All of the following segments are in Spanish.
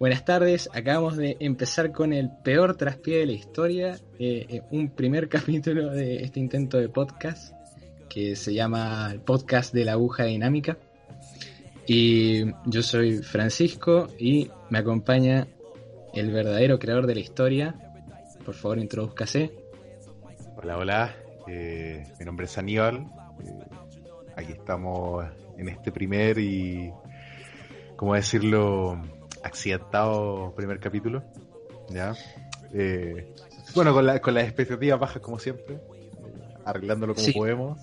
Buenas tardes, acabamos de empezar con el peor traspié de la historia, eh, eh, un primer capítulo de este intento de podcast que se llama el podcast de la aguja dinámica. Y yo soy Francisco y me acompaña el verdadero creador de la historia. Por favor, introduzcase. Hola, hola. Eh, mi nombre es Aníbal. Aquí estamos en este primer y, ¿cómo decirlo? Accidentado primer capítulo. ¿Ya? Eh, bueno, con, la, con las expectativas bajas como siempre. arreglándolo como podemos.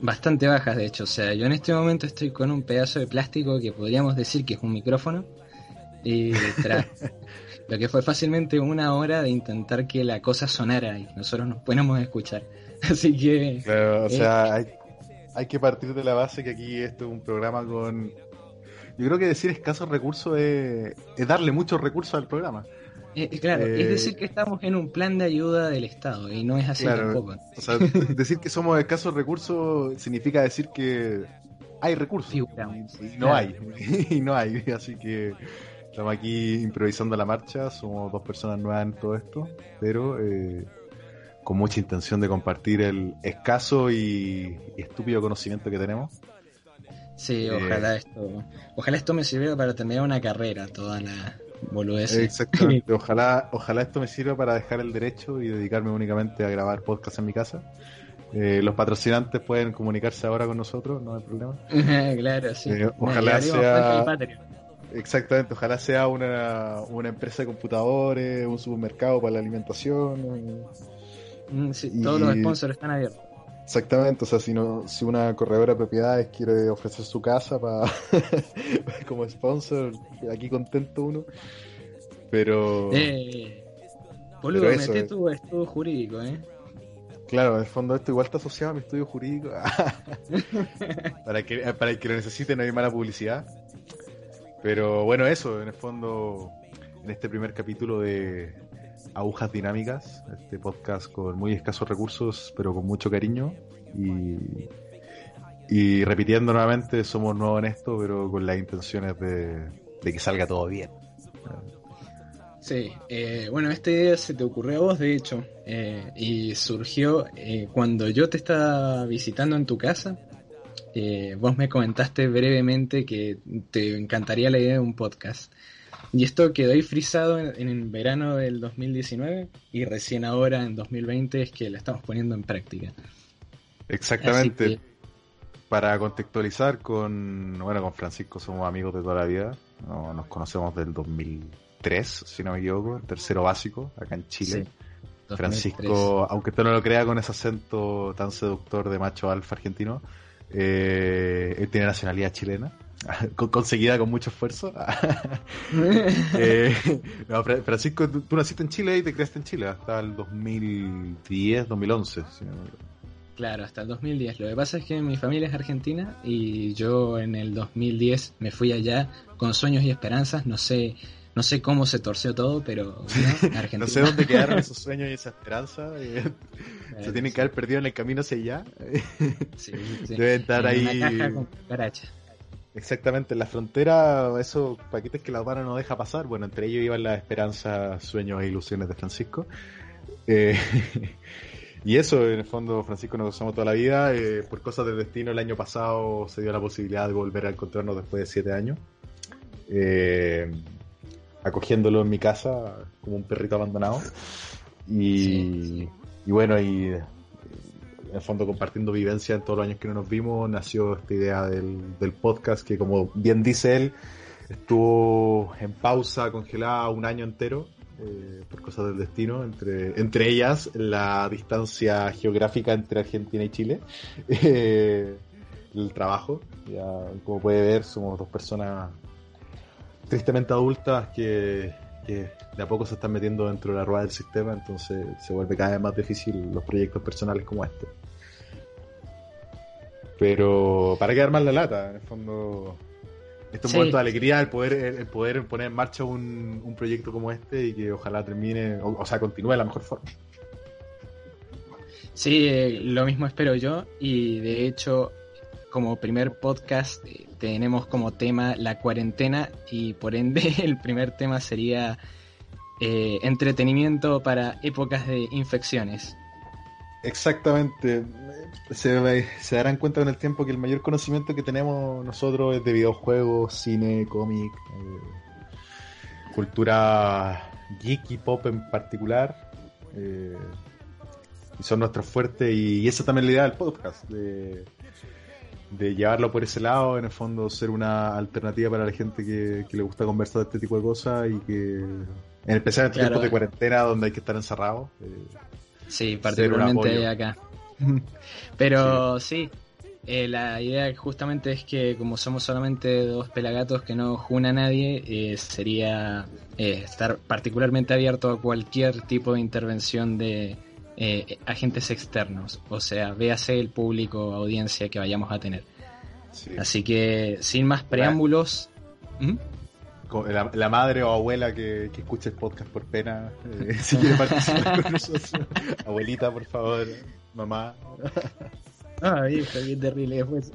Bastante bajas, de hecho. O sea, yo en este momento estoy con un pedazo de plástico que podríamos decir que es un micrófono. Y tras lo que fue fácilmente una hora de intentar que la cosa sonara y nosotros nos pudiéramos escuchar. Así que. Claro, o sea, hay, hay, que partir de la base que aquí esto es un programa con. Yo creo que decir escasos recursos es, es darle muchos recursos al programa. Eh, eh, claro, es decir que estamos en un plan de ayuda del Estado y no es así tampoco. O sea, decir que somos escasos recursos significa decir que hay recursos. y no hay. y no hay. Así que estamos aquí improvisando la marcha. Somos dos personas nuevas en todo esto, pero eh, con mucha intención de compartir el escaso y, estúpido conocimiento que tenemos. Sí, ojalá esto, ojalá esto me sirva para terminar una carrera, toda la, Exactamente. Ojalá, ojalá esto me sirva para dejar el derecho y dedicarme únicamente a grabar podcast en mi casa. Eh, los patrocinantes pueden comunicarse ahora con nosotros, no hay problema. claro, sí. Eh, ojalá sea. Exactamente, ojalá sea una, una, empresa de computadores, un supermercado para la alimentación. Mm, sí, todos los sponsors están abiertos. Exactamente, o sea, si, no, si una corredora de propiedades quiere ofrecer su casa para como sponsor, aquí contento uno. Pero. Eh, boludo, metí tu estudio jurídico, ¿eh? Claro, en el fondo esto igual está asociado a mi estudio jurídico. para, que, para el que lo necesite no hay mala publicidad. Pero bueno, eso, en el fondo, en este primer capítulo de, Agujas Dinámicas, este podcast con muy escasos recursos, pero con mucho cariño. Y, repitiendo nuevamente, somos nuevos en esto, pero con las intenciones de, que salga todo bien. Sí, eh, bueno, esta idea se te ocurrió a vos, de hecho, eh, y surgió eh, cuando yo te estaba visitando en tu casa. vos me comentaste brevemente que te encantaría la idea de un podcast. Y esto quedó ahí frisado en, el verano del 2019 y recién ahora en 2020 es que la estamos poniendo en práctica. Exactamente. Para contextualizar con, bueno, con Francisco somos amigos de toda la vida. nos conocemos del 2003, si no me equivoco, tercero básico, acá en Chile. Francisco, aunque usted no lo crea con ese acento tan seductor de macho alfa argentino, eh, él tiene nacionalidad chilena. conseguida con mucho esfuerzo. Eh, Francisco, tú, naciste en Chile y te creaste en Chile hasta el 2010, 2011. Claro, hasta el 2010. Lo que pasa es que mi familia es argentina y yo en el 2010 me fui allá con sueños y esperanzas. No sé, no sé cómo se torció todo, pero no sé dónde quedaron esos sueños y esa esperanza. Eh, se tienen que haber perdido en el camino hacia allá. sí, Deben estar ahí. Exactamente, en la frontera, esos paquetes que la aduana no deja pasar, bueno, entre ellos iban las esperanzas, sueños e ilusiones de Francisco. Eh, y eso, en el fondo, Francisco nos usamos toda la vida. Eh, por cosas del destino, el año pasado se dio la posibilidad de volver a encontrarnos después de siete años. Eh, acogiéndolo en mi casa como un perrito abandonado. Y, y bueno, y en fondo compartiendo vivencia en todos los años que no nos vimos, nació esta idea del, podcast que como bien dice él, estuvo en pausa, congelada un año entero eh, por cosas del destino, entre, entre ellas la distancia geográfica entre Argentina y Chile, eh, el trabajo, ya como puede ver somos dos personas tristemente adultas que, que de a poco se están metiendo dentro de la rueda del sistema, entonces se vuelve cada vez más difícil los proyectos personales como este. Pero para quedar mal la lata, en el fondo, esto es un momento de alegría el poder, el poder poner en marcha un, un proyecto como este y que ojalá termine, o, sea, continúe de la mejor forma. Sí, eh, lo mismo espero yo y de hecho como primer podcast eh, tenemos como tema la cuarentena y por ende el primer tema sería eh, entretenimiento para épocas de infecciones. Exactamente. Se, darán cuenta con el tiempo que el mayor conocimiento que tenemos nosotros es de videojuegos, cine, cómic, eh, cultura geek y pop en particular. Eh, y son nuestros fuertes y, esa también es la idea del podcast, de, de, llevarlo por ese lado, en el fondo ser una alternativa para la gente que, que le gusta conversar de este tipo de cosas y que, en especial en tiempos de cuarentena donde hay que estar encerrado. Eh, sí, particularmente acá. Pero sí, eh, la idea justamente es que como somos solamente dos pelagatos que no juna a nadie, eh, sería eh, estar particularmente abierto a cualquier tipo de intervención de agentes externos, o sea, véase el público, audiencia que vayamos a tener. Así que, sin más preámbulos... ¿Mm? La, madre o abuela que, que escuche el podcast por pena, si quiere participar con nosotros. Abuelita, por favor, mamá. Ah, hija, qué terrible después.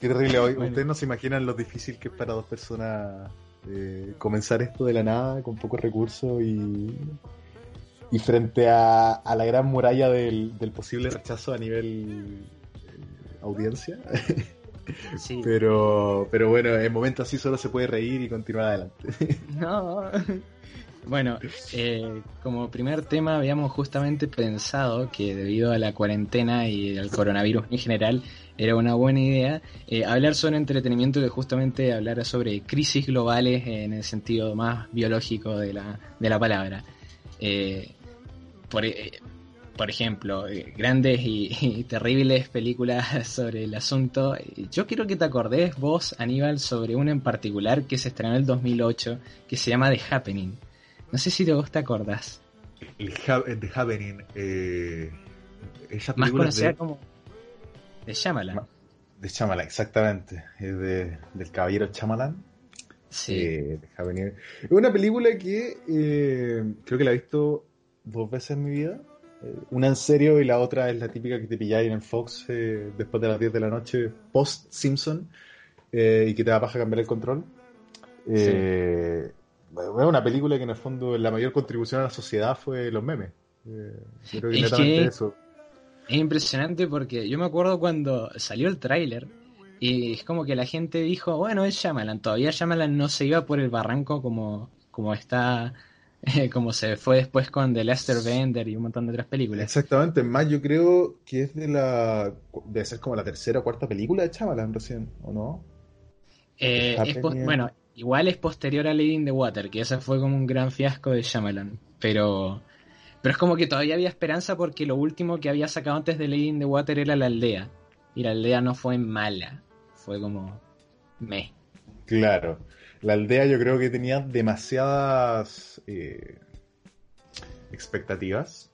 Qué terrible. Hoy, Ustedes no se imaginan lo difícil que es para dos personas eh, comenzar esto de la nada, con pocos recursos y, y frente a, a la gran muralla del, del posible rechazo a nivel eh, audiencia. Sí. Pero, pero bueno, en momentos así solo se puede reír y continuar adelante. No. Bueno, eh, como primer tema habíamos justamente pensado que debido a la cuarentena y al coronavirus en general era una buena idea eh, hablar sobre entretenimiento y justamente hablar sobre crisis globales en el sentido más biológico de la, de la palabra. Eh, por, por, ejemplo, grandes y, y, terribles películas sobre el asunto. Yo quiero que te acordés vos, Aníbal, sobre una en particular que se estrenó en el 2008 que se llama The Happening. No sé si te, vos te acordás. El, The Happening. Eh, esa Más conocida como. De Shyamalan. De Shyamalan, exactamente. Es de, del caballero Chamalan. Sí. Eh, es una película que eh, creo que la he visto dos veces en mi vida. Eh, una en serio y la otra es la típica que te pilláis en el Fox eh, después de las 10 de la noche, post Simpson, y que te va a cambiar el control. Sí es una película que en el fondo la mayor contribución a la sociedad fue los memes. Eh, es que eso. Es impresionante porque yo me acuerdo cuando salió el tráiler y es como que la gente dijo, bueno, es Shyamalan, todavía Shyamalan no se iba por el barranco como, como está, como se fue después con The Lester Bender y un montón de otras películas. Exactamente, más yo creo que es de la, debe ser como la tercera o cuarta película de Shyamalan recién, ¿o no? Eh, es, bueno, Igual es posterior a Lady in the Water, que esa fue como un gran fiasco de Shyamalan. Pero, pero es como que todavía había esperanza porque lo último que había sacado antes de Lady in the Water era La Aldea. Y La Aldea no fue mala. Fue como... me. Claro. La Aldea yo creo que tenía demasiadas eh, expectativas.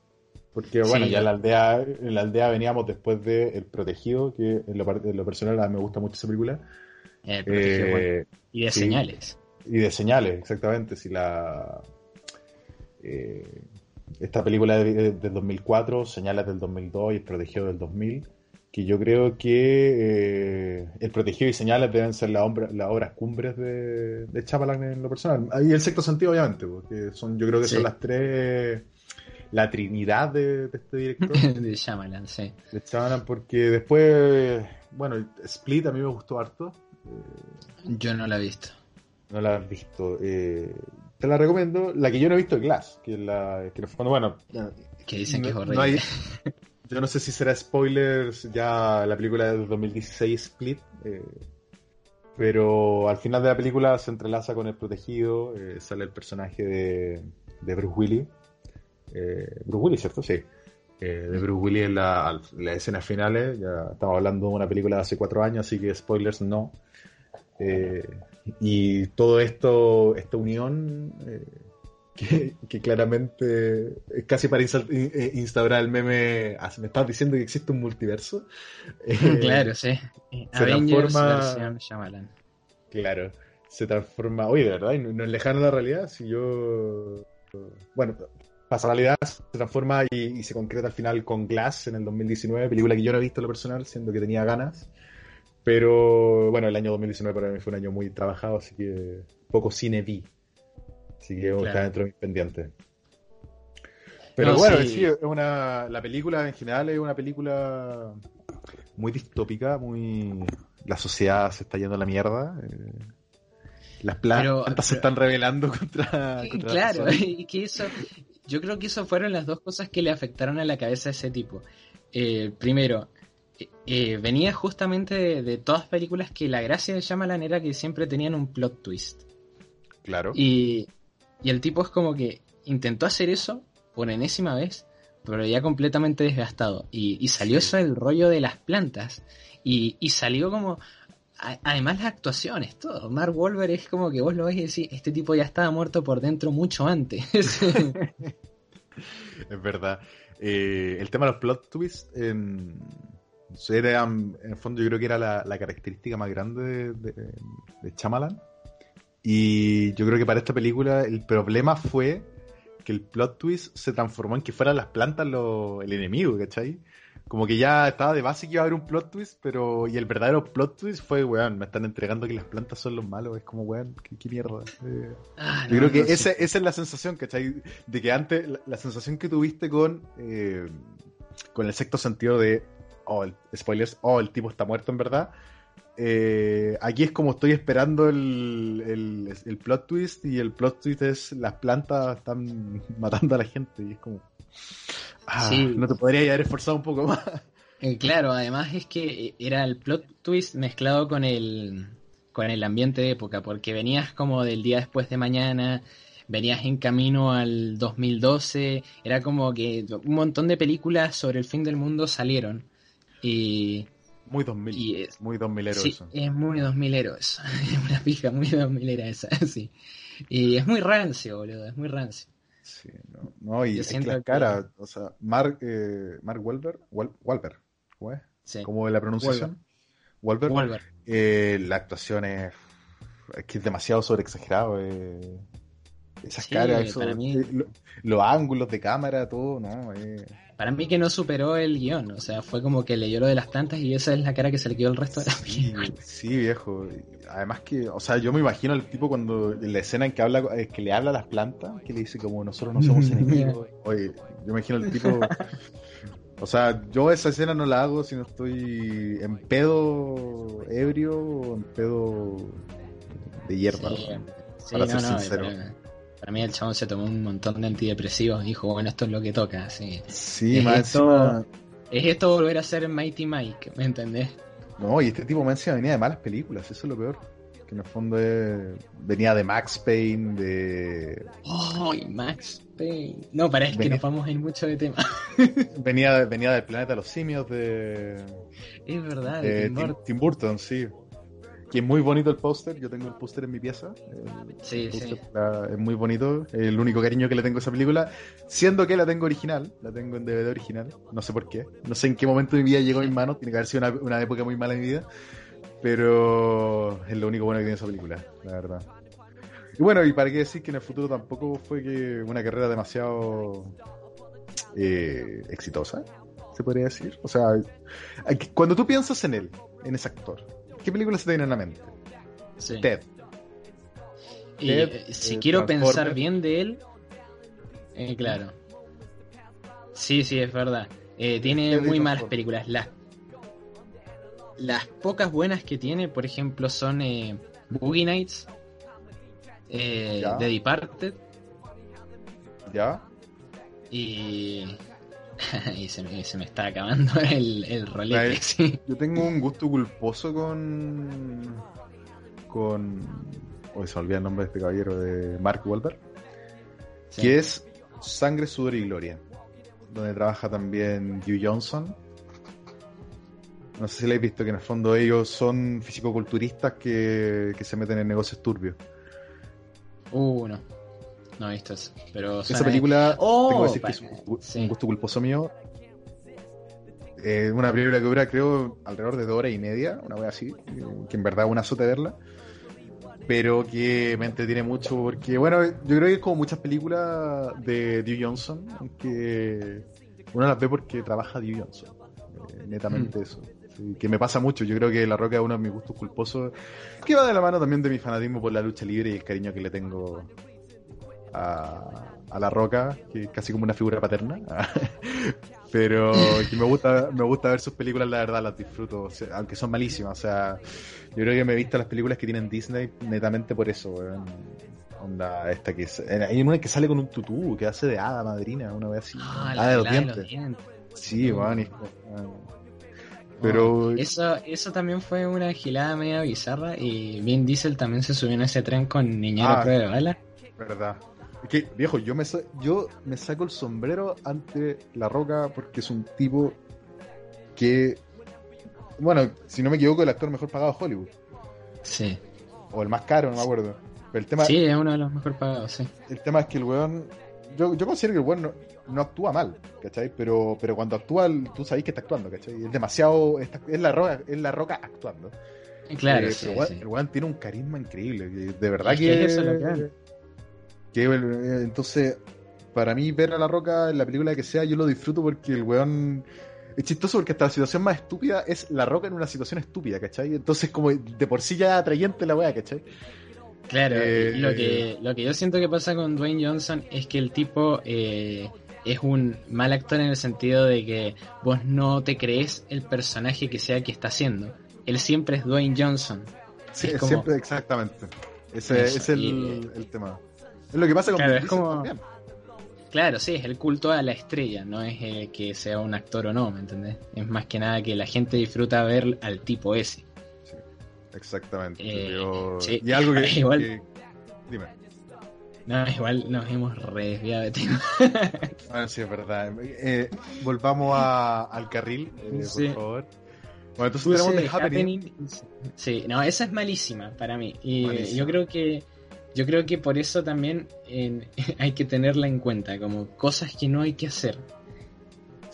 Porque bueno, ya la aldea, en la aldea veníamos después de El Protegido, que en lo, en lo personal me gusta mucho esa película. Eh, y de señales. Y de señales, exactamente. Si la eh, esta película del de 2004, Señales del 2002 y El Protegido del 2000, que yo creo que eh, El Protegido y Señales deben ser las obras cumbres de, de Chapalan en lo personal. Y el sexto sentido, obviamente, porque son, yo creo que son las tres la trinidad de, este director. de Shyamalan, sí. De Shyamalan, porque después, bueno, Split a mí me gustó harto. Yo no la he visto. No la has visto. Eh, te la recomiendo. La que yo no he visto es Glass, que la que bueno, que dicen que es horrible. yo no sé si será spoilers ya la película de 2016 Split. Eh, pero al final de la película se entrelaza con el protegido, eh, sale el personaje de, de Bruce Willis. Bruce Willis, ¿cierto? Sí. de Bruce Willis en la, la escena finales. Ya estamos hablando de una película de hace cuatro años, así que spoilers no. Eh, y todo esto, esta unión, eh, que, claramente es casi para eh, instaurar el meme, ah, me estás diciendo que existe un multiverso. claro, sí. Se transforma... Claro, se transforma, oye, de verdad, no, es lejano la realidad, si yo... Bueno, pasa la realidad, se transforma y, y, se concreta al final con Glass en el 2019, película que yo no he visto en lo personal, siendo que tenía ganas. Pero bueno, el año 2019 para mí fue un año muy trabajado, así que poco cine vi. Así que está dentro de mis pendientes. Pero bueno, sí. es una, la película en general es una película muy distópica, muy... La sociedad se está yendo a la mierda. Eh, las plantas se están revelando contra... claro, y que eso... Yo creo que eso fueron las dos cosas que le afectaron a la cabeza a ese tipo. Eh, primero, eh, venía justamente de, todas las películas que la gracia de Shyamalan era que siempre tenían un plot twist. Claro. Y, y el tipo es como que intentó hacer eso por enésima vez, pero ya completamente desgastado. Y, salió eso del rollo de las plantas. Y, salió como... además las actuaciones, todo. Mark Wolver es como que vos lo ves y decís, este tipo ya estaba muerto por dentro mucho antes. es verdad. Eh, el tema de los plot twists, en, en el fondo yo creo que era la, característica más grande de, de, Chamalan. Y yo creo que para esta película el problema fue que el plot twist se transformó en que fueran las plantas el enemigo, ¿cachai? Como que ya estaba de base que iba a haber un plot twist, pero. Y el verdadero plot twist fue, weón, me están entregando que las plantas son los malos. Es como, weón, qué, mierda. Eh, ah, yo creo que esa, es la sensación, ¿cachai? De que antes, la, sensación que tuviste con. Eh, con el sexto sentido de. Oh, el, spoilers, oh, el tipo está muerto en verdad. Eh, aquí es como estoy esperando el, el, plot twist y el plot twist es las plantas están matando a la gente y es como... Ah, no te podría haber esforzado un poco más. Eh, claro, además es que era el plot twist mezclado con el, con el ambiente de época, porque venías como del día después de mañana, venías en camino al 2012, era como que un montón de películas sobre el fin del mundo salieron. Y muy 2000. Y es, muy 2000 sí, eso. Es muy 2000 eso. Es una pija muy 2000 esa, sí. Y es muy rancio, boludo. Es muy rancio. Sí, no, no y es que la cara, o sea, Mark, eh, Mark Wahlberg, Wahlberg, Sí. ¿Cómo es la pronunciación? Wahlberg. Eh, la actuación es, es que es demasiado sobreexagerado. Eh. Esas caras, eh, los ángulos de cámara, todo, ¿no? Eh. Para mí que no superó el guion, o sea, fue como que leyó lo de las plantas y esa es la cara que se le quedó el resto de la sí, Sí, viejo. Además que, o sea, yo me imagino al tipo cuando la escena en que habla, eh, que le habla a las plantas, que le dice como nosotros no somos enemigos. Oye, yo me imagino al tipo O sea, yo esa escena no la hago si no estoy en pedo ebrio o en pedo de hierba. para ser sincero. Para mí el chabón se tomó un montón de antidepresivos y dijo, bueno, esto es lo que toca. Sí, sí es, esto, es esto volver a ser Mighty Mike, ¿me entendés? No, y este tipo me encima venía de malas películas, eso es lo peor. Que en el fondo venía de Max Payne, de... ¡Ay, Max Payne! No, parece que nos vamos a ir mucho de tema. venía, venía del planeta de los simios de... Es verdad, de Tim Burton, sí que es muy bonito el póster, yo tengo el póster en mi pieza. sí, sí. es muy bonito, el único cariño que le tengo a esa película, siendo que la tengo original, la tengo en DVD original, no sé por qué, no sé en qué momento de mi vida llegó a mis manos, tiene que haber sido una, época muy mala en mi vida, pero es lo único bueno que tiene esa película, la verdad. Y bueno, y para qué decir que en el futuro tampoco fue que una carrera demasiado eh, exitosa, se podría decir. O sea, cuando tú piensas en él, en ese actor, ¿Qué película se te viene en la mente? Ted. Y eh, si eh, quiero pensar bien de él, eh, claro. Sí, sí, es verdad. tiene muy malas películas. Las, las pocas buenas que tiene, por ejemplo, son Boogie Nights, The Departed. ¿Ya? Y y se me, se me, está acabando el, el rolete. Yo tengo un gusto culposo con. con. Hoy se olvida el nombre de este caballero, de Mark Wahlberg. Que es Sangre, Sudor y Gloria. Donde trabaja también Hugh Johnson. No sé si le habéis visto que en el fondo ellos son fisicoculturistas que, que se meten en negocios turbios. Uh, no. No he visto eso. Pero, Esa película, oh, tengo que decir que es un, gusto culposo mío. Eh, una película que dura, creo, alrededor de dos horas y media, una vez así, que en verdad es una azote verla. Pero que me entretiene mucho porque, bueno, yo creo que es como muchas películas de Dewey Johnson, aunque uno las ve porque trabaja Dewey Johnson. Eh, netamente mm. eso. Que me pasa mucho. Yo creo que La Roca es uno de mis gustos culposos, que va de la mano también de mi fanatismo por la lucha libre y el cariño que le tengo a, a La Roca, que es casi como una figura paterna. Pero que me gusta, me gusta ver sus películas, la verdad, las disfruto, aunque son malísimas. O sea, yo creo que me he visto las películas que tienen Disney netamente por eso, weón. Onda, esta que es, hay una que sale con un tutú, que hace de hada madrina, una vez así. Ah, la de los dientes. Sí, weón. y- Pero eso, eso también fue una gilada media bizarra y Vin Diesel también se subió en ese tren con Niñero Ah. prueba de bala. Verdad. Es que, viejo, yo me, yo me saco el sombrero ante La Roca porque es un tipo que, bueno, si no me equivoco, el actor mejor pagado de Hollywood. Sí. O el más caro, no me acuerdo. Pero el tema, Sí, es uno de los mejor pagados, sí. el tema es que el weón, yo, yo considero que el weón no, no actúa mal, ¿cachai? Pero, pero cuando actúa, tú sabes que está actuando, ¿cachai? Es demasiado, está- es, la roca, es La Roca actuando. Claro, Eh, sí, pero weón, sí. el weón tiene un carisma increíble. De verdad Es que. que es eso lo que. Que, eh, entonces, para mí, ver a La Roca en la película que sea, yo lo disfruto porque el weón. Es chistoso porque hasta la situación más estúpida es La Roca en una situación estúpida, ¿cachai? Entonces, como de por sí ya atrayente la weá, ¿cachai? Claro, Eh, lo que, lo que yo siento que pasa con Dwayne Johnson es que el tipo eh, es un mal actor en el sentido de que vos no te crees el personaje que sea que está haciendo. Él siempre es Dwayne Johnson. Sí, Es como- siempre, exactamente. Ese Eso, es el, y- el tema. Es lo que pasa con Claro, es como- también. Claro, sí, es el culto a la estrella, no es eh, que sea un actor o no, ¿me entendés? Es más que nada que la gente disfruta ver al tipo ese. Sí, exactamente. Eh, Pero- sí. Y algo que. Igual- que- Dime. No, igual nos hemos re desviado de tema. Ah, sí, es verdad. Eh, volvamos a- al carril, eh, Sí. por favor. Bueno, entonces Puse tenemos The The Happening. Happening. Sí, no, esa es malísima para mí. Y Malísima. yo creo que yo creo que por eso también hay que tenerla en cuenta, como cosas que no hay que hacer.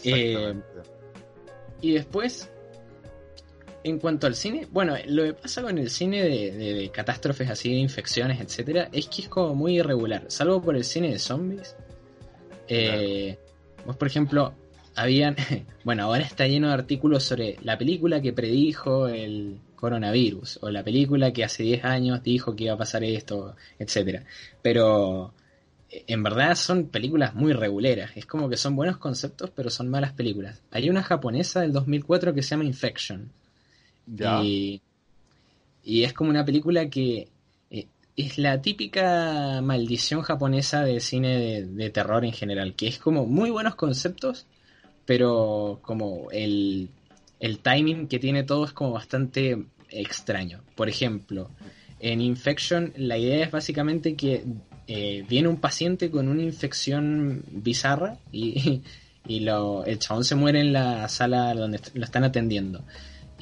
Exactamente. Y después, en cuanto al cine, bueno, lo que pasa con el cine de, de- de catástrofes así, de infecciones, etcétera, es que es como muy irregular, salvo por el cine de zombies. Eh, Vos, por ejemplo, habían, bueno, ahora está lleno de artículos sobre la película que predijo el coronavirus, o la película que hace 10 años dijo que iba a pasar esto, etcétera. Pero eh, en verdad son películas muy reguleras. Es como que son buenos conceptos, pero son malas películas. Hay una japonesa del 2004 que se llama Infection. Ya. Y, y es como una película que eh, es la típica maldición japonesa de cine de, de terror en general, que es como muy buenos conceptos, pero como el, el timing que tiene todo es como bastante extraño. Por ejemplo, en Infection la idea es básicamente que eh, viene un paciente con una infección bizarra y, y lo, el chabón se muere en la sala donde lo están atendiendo.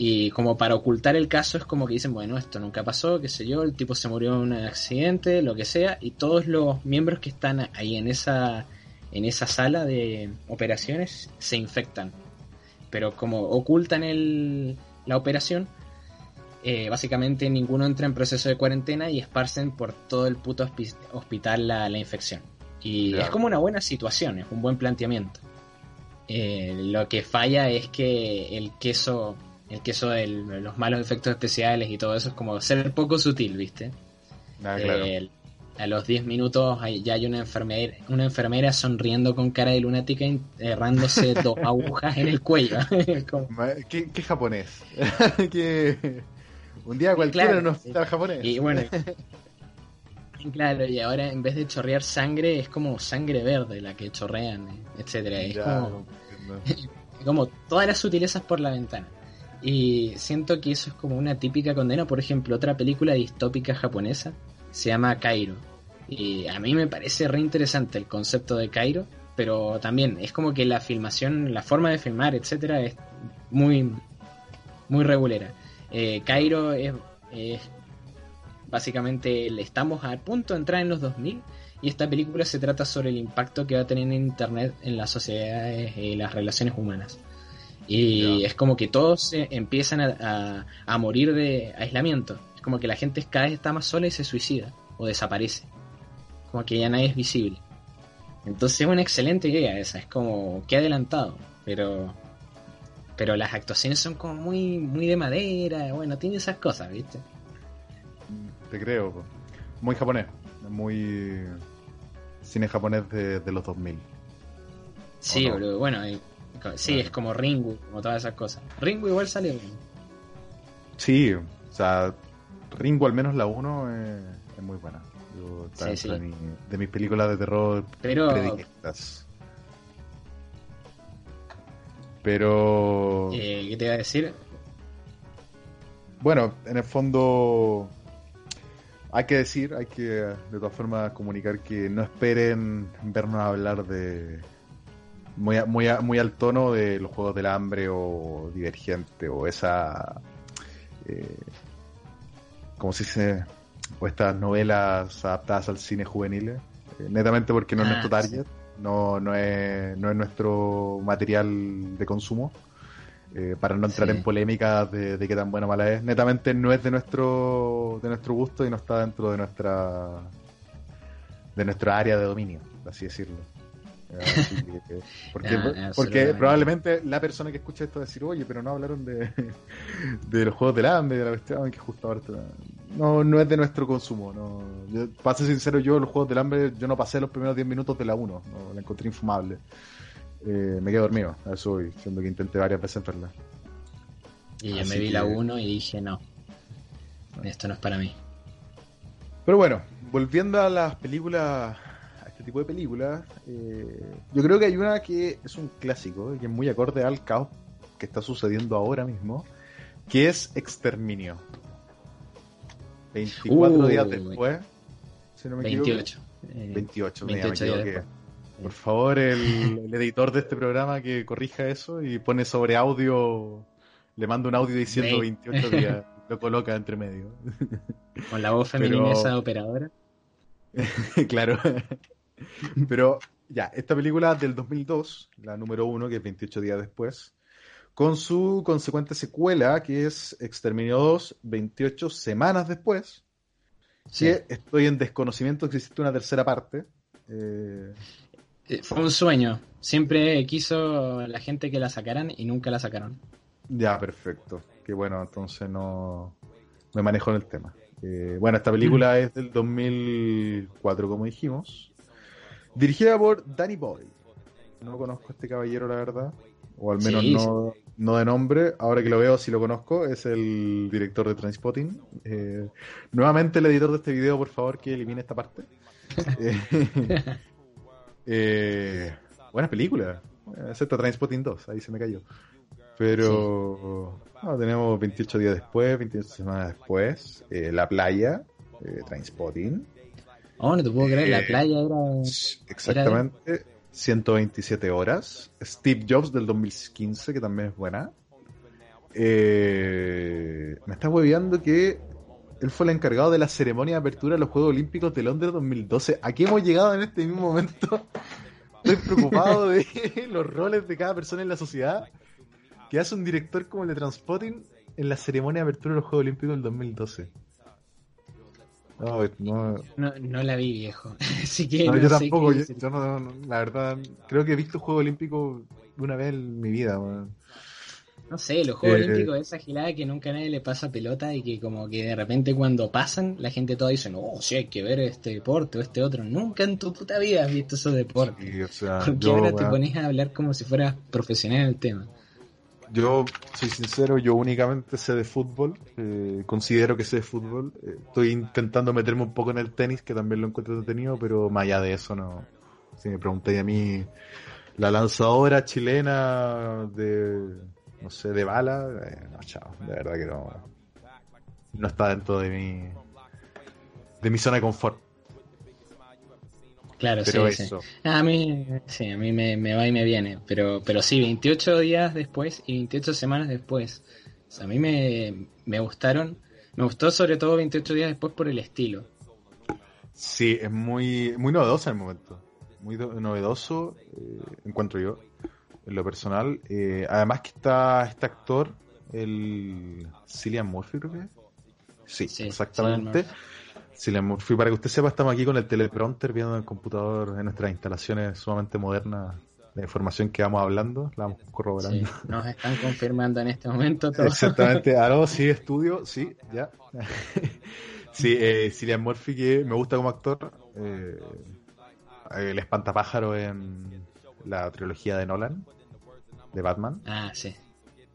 Y como para ocultar el caso es como que dicen, bueno, esto nunca pasó, qué sé yo, el tipo se murió en un accidente, lo que sea, y todos los miembros que están ahí en esa, en esa sala de operaciones se infectan. Pero como ocultan el, la operación, eh, básicamente ninguno entra en proceso de cuarentena y esparcen por todo el puto hospi- hospital la, la infección. Y Claro. es como una buena situación, es un buen planteamiento. Eh, lo que falla es que el queso, el queso de los malos efectos especiales y todo eso es como ser poco sutil, ¿viste? Ah, claro. Eh, a los 10 minutos hay- ya hay una enfermera, una enfermera sonriendo con cara de lunática enterrándose dos agujas en el cuello. Como- ¿Qué, qué japonés? un día cualquiera Claro, un hospital japonés. y bueno, claro, y ahora en vez de chorrear sangre es como sangre verde la que chorrean, etcétera. Es como, como todas las sutilezas por la ventana. Y siento que eso es como una típica condena. Por ejemplo, otra película distópica japonesa se llama Cairo. Y a mí me parece re interesante el concepto de Cairo, pero también es como que la filmación, la forma de filmar, etcétera, es muy, muy regulera. Eh, Cairo es, es básicamente le estamos a punto de entrar en los 2000 y esta película se trata sobre el impacto que va a tener en internet en las sociedades y las relaciones humanas. Y es como que todos se empiezan a, a- a morir de aislamiento. Es como que la gente cada vez está más sola y se suicida o desaparece. Como que ya nadie es visible. Entonces es una excelente idea esa, es como que adelantado, pero pero las actuaciones son como muy, muy de madera, bueno, tiene esas cosas, ¿viste? Te creo, muy japonés, muy cine japonés de, de los 2000. Sí, no? boludo, bueno, y- sí, Claro. es como Ringu, como todas esas cosas. Ringu igual salió bien. Sí, o sea, Ringo al menos la 1 es, es muy buena. Yo, está Sí, dentro sí. De, mi- de mis películas de terror Pero, predilectas. Pero eh, ¿qué te iba a decir? bueno, en el fondo hay que decir, hay que de todas formas comunicar que no esperen vernos hablar de muy, muy, muy al tono de los Juegos del Hambre o Divergente o esa eh, ¿cómo se dice? O estas novelas adaptadas al cine juvenil eh, netamente porque no es Ah, nuestro target no, no, es, no es nuestro material de consumo eh, para no entrar Sí. en polémicas de, de qué tan buena o mala es. Netamente no es de nuestro de nuestro gusto y no está dentro de nuestra de nuestra área de dominio, así decirlo. Eh, así que- porque, Ah, porque probablemente la persona que escucha esto va a decir, oye, pero no hablaron de, de los juegos del hambre, de la cuestión que justo ahora está-". No, no es de nuestro consumo. No. Yo, para ser sincero, yo los juegos del hambre, yo no pasé los primeros 10 minutos de la 1, no, la encontré infumable. Eh, me quedé dormido, a eso voy, siendo que intenté varias veces verla. Y yo Así me vi que- la 1 y dije, no, esto no es para mí. Pero bueno, volviendo a las películas, a este tipo de películas, eh, yo creo que hay una que es un clásico y que es muy acorde al caos que está sucediendo ahora mismo, que es Exterminio. 24 Uy. días después, si no me equivoco. 28. eh, 28, mira, 28 me días. Por favor, el, el editor de este programa que corrija eso y pone sobre audio, le manda un audio diciendo Vein- 28 días, lo coloca entre medio. Con la voz femenina esa operadora. claro. Pero ya, esta película del 2002, la número uno, que es 28 días después, con su consecuente secuela, que es Exterminio 2, 28 semanas después, Sí. que estoy en desconocimiento que existe una tercera parte. Eh, Eh, Fue un sueño. Siempre quiso la gente que la sacaran y nunca la sacaron. ya, perfecto. Que bueno, entonces no me manejo en el tema. Eh, bueno, esta película es del 2004, como dijimos. Dirigida por Danny Boy. No conozco a este caballero, la verdad. O al menos Sí, no, no de nombre. Ahora que lo veo, sí lo conozco. Es el director de Transpotting. Eh, nuevamente, el editor de este video, por favor, que elimine esta parte. Eh, eh, buena película. Excepto Transpotting 2, ahí se me cayó. Pero no, tenemos 28 días después, 28 semanas después. eh, La playa, eh, Trainspotting. Oh, no te puedo creer, la Eh, playa era. Exactamente. 127 horas. Steve Jobs del 2015, que también es buena. Eh, me está hueveando que él fue el encargado de la ceremonia de apertura de los Juegos Olímpicos de Londres 2012. ¿A qué hemos llegado en este mismo momento? Estoy preocupado de los roles de cada persona en la sociedad. Que hace un director como el de Transpotting en la ceremonia de apertura de los Juegos Olímpicos del 2012. No, no, No, no la vi, viejo. Así que no, yo tampoco, yo, la verdad, creo que he visto Juego Olímpico una vez en mi vida. No sé, los Juegos Eh, Olímpicos, esa gilada que nunca a nadie le pasa pelota y que como que de repente cuando pasan, la gente toda dice, no, sí hay que ver este deporte o este otro. Nunca en tu puta vida has visto esos deportes. Y, o sea, Porque yo, ahora te pones a hablar como si fueras profesional en el tema. Yo soy sincero, yo únicamente sé de fútbol, eh, considero que sé de fútbol, eh, estoy intentando meterme un poco en el tenis, que también lo encuentro entretenido, pero más allá de eso, no. Si me preguntáis a mí, la lanzadora chilena de, no sé, de bala, eh, no, chao, de verdad que no, no está dentro de mi, de mi zona de confort. Claro, Pero sí, sí. eso. A mí, sí, a mí me, me va y me viene, pero, pero sí, 28 días después y 28 semanas después. O sea, a mí me, me gustaron, me gustó sobre todo 28 días después por el estilo. Sí, es muy, muy novedoso en el momento. Muy do- novedoso, eh, encuentro yo, en lo personal. Eh, además que está este actor, el Cillian Murphy, creo que es. Sí, Sí, exactamente. Cillian Murphy, para que usted sepa, estamos aquí con el teleprompter viendo en el computador en nuestras instalaciones sumamente modernas la información que vamos hablando, la vamos corroborando. Sí, nos están confirmando en este momento todo. Exactamente. Ah, no, sí, estudio, sí, ya. sí, eh, Cillian Murphy, que me gusta como actor. Eh, el espantapájaro en la trilogía de Nolan, de Batman. Ah, sí.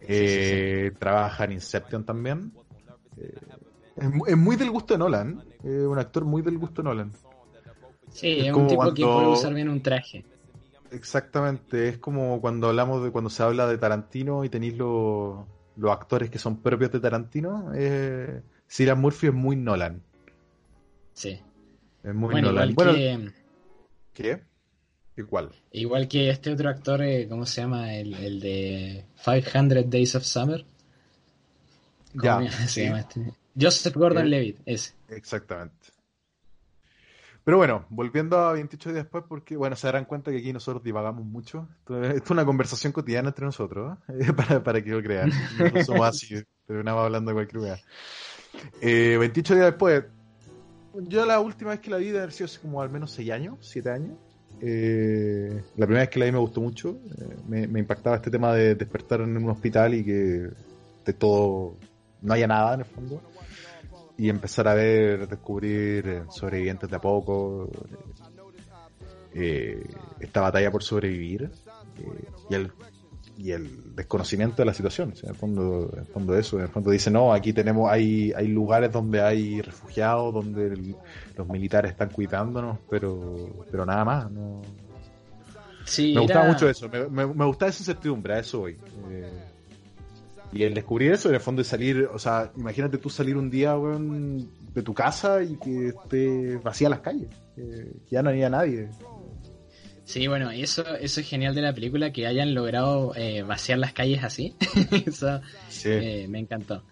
Eh, Trabaja en Inception también. Eh, es, muy del gusto de Nolan. Es un actor muy del gusto de Nolan. Sí, es, un tipo que puede usar bien un traje. Exactamente, es como cuando hablamos de cuando se habla de Tarantino y tenéis los, los actores que son propios de Tarantino. Eh, Murphy es muy Nolan. Sí. Es muy Nolan. Bueno, que... ¿Qué? Igual. Igual que este otro actor, eh, ¿cómo se llama? El, el de 500 Days of Summer. Ya. Se llama este? Joseph Gordon-Levitt, ese. Exactamente. Pero bueno, volviendo a 28 días después, porque bueno, se darán cuenta que aquí nosotros divagamos mucho. Esto, es una conversación cotidiana entre nosotros, ¿eh? para, para, que lo crean. Somos así, pero nada más hablando de cualquier lugar. Eh, 28 días después, yo la última vez que la vi debe haber sido hace como al menos 6 años, 7 años. Eh, la primera vez que la vi me gustó mucho. Eh, me, me, impactaba este tema de despertar en un hospital y que de todo no haya nada en el fondo y empezar a ver, descubrir eh, sobrevivientes de a poco, eh, esta batalla por sobrevivir eh, y, el, y el desconocimiento de la situación. en, el fondo, en el fondo eso, en el fondo dice, no, aquí tenemos, hay, hay lugares donde hay refugiados, donde los militares están cuidándonos, pero, pero nada más. No... Sí, me gustaba mucho eso, me, me, me, gustaba esa incertidumbre, a eso hoy. Y el descubrir eso, en el fondo, de salir, o sea, imagínate tú salir un día, weón, de tu casa y que esté vacía las calles, que ya no haya nadie. Sí, bueno, eso, eso es genial de la película, que hayan logrado eh, vaciar las calles así. eso sí. eh, me encantó.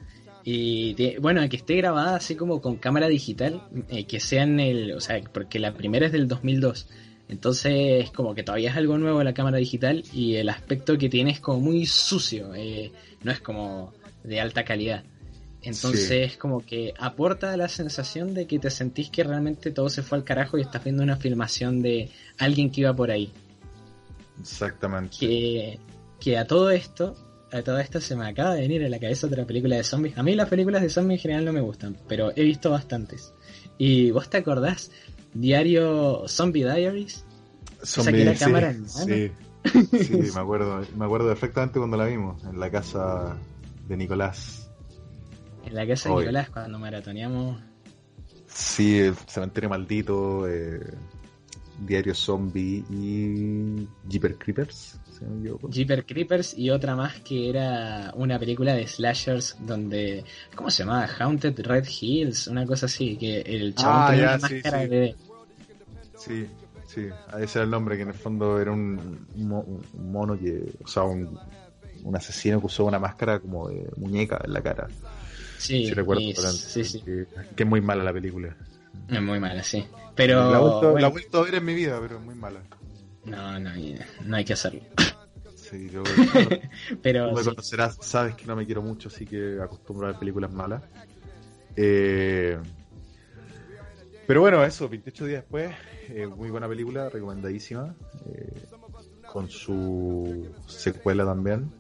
Y bueno, que esté grabada así como con cámara digital, eh, que sea en el, o sea, porque la primera es del 2002. Entonces, como que todavía es algo nuevo la cámara digital y el aspecto que tiene es como muy sucio. Eh, no es como de alta calidad. Entonces, sí. como que aporta la sensación de que te sentís que realmente todo se fue al carajo y estás viendo una filmación de alguien que iba por ahí. Exactamente. Que, que a todo esto, a todo esto se me acaba de venir en la cabeza otra película de zombies. A mí las películas de zombies en general no me gustan, pero he visto bastantes. ¿Y vos te acordás? Diario Zombie Diaries. Zombie, que sí, cámara en sí. Sí, me acuerdo, me acuerdo perfectamente cuando la vimos, en la casa de Nicolás. En la casa de Hoy. Nicolás, cuando maratoneamos. Sí, el cementerio maldito, eh, Diario Zombie y Jeeper Creepers, si no me equivoco. Jeeper Creepers y otra más que era una película de slashers donde. ¿Cómo se llamaba? Haunted Red Hills, una cosa así, que el chabón Ah, tenía ya, una sí, máscara sí. de. Sí, sí, ese era el nombre, que en el fondo era un, un mo- un mono que, o sea, un, un asesino que usó una máscara como de muñeca en la cara. Sí, si recuerdo, y- sí, sí. Que, que es muy mala la película. Es muy mala, sí. Pero. la, he vuelto, bueno, la he vuelto a ver en mi vida, pero es muy mala. no, no, no hay que hacerlo. Sí, yo, Pero. Tú me sí. conocerás, sabes que no me quiero mucho, así que acostumbro a ver películas malas. Eh, pero bueno, eso, 28 días después, eh, muy buena película, recomendadísima, eh, con su secuela también.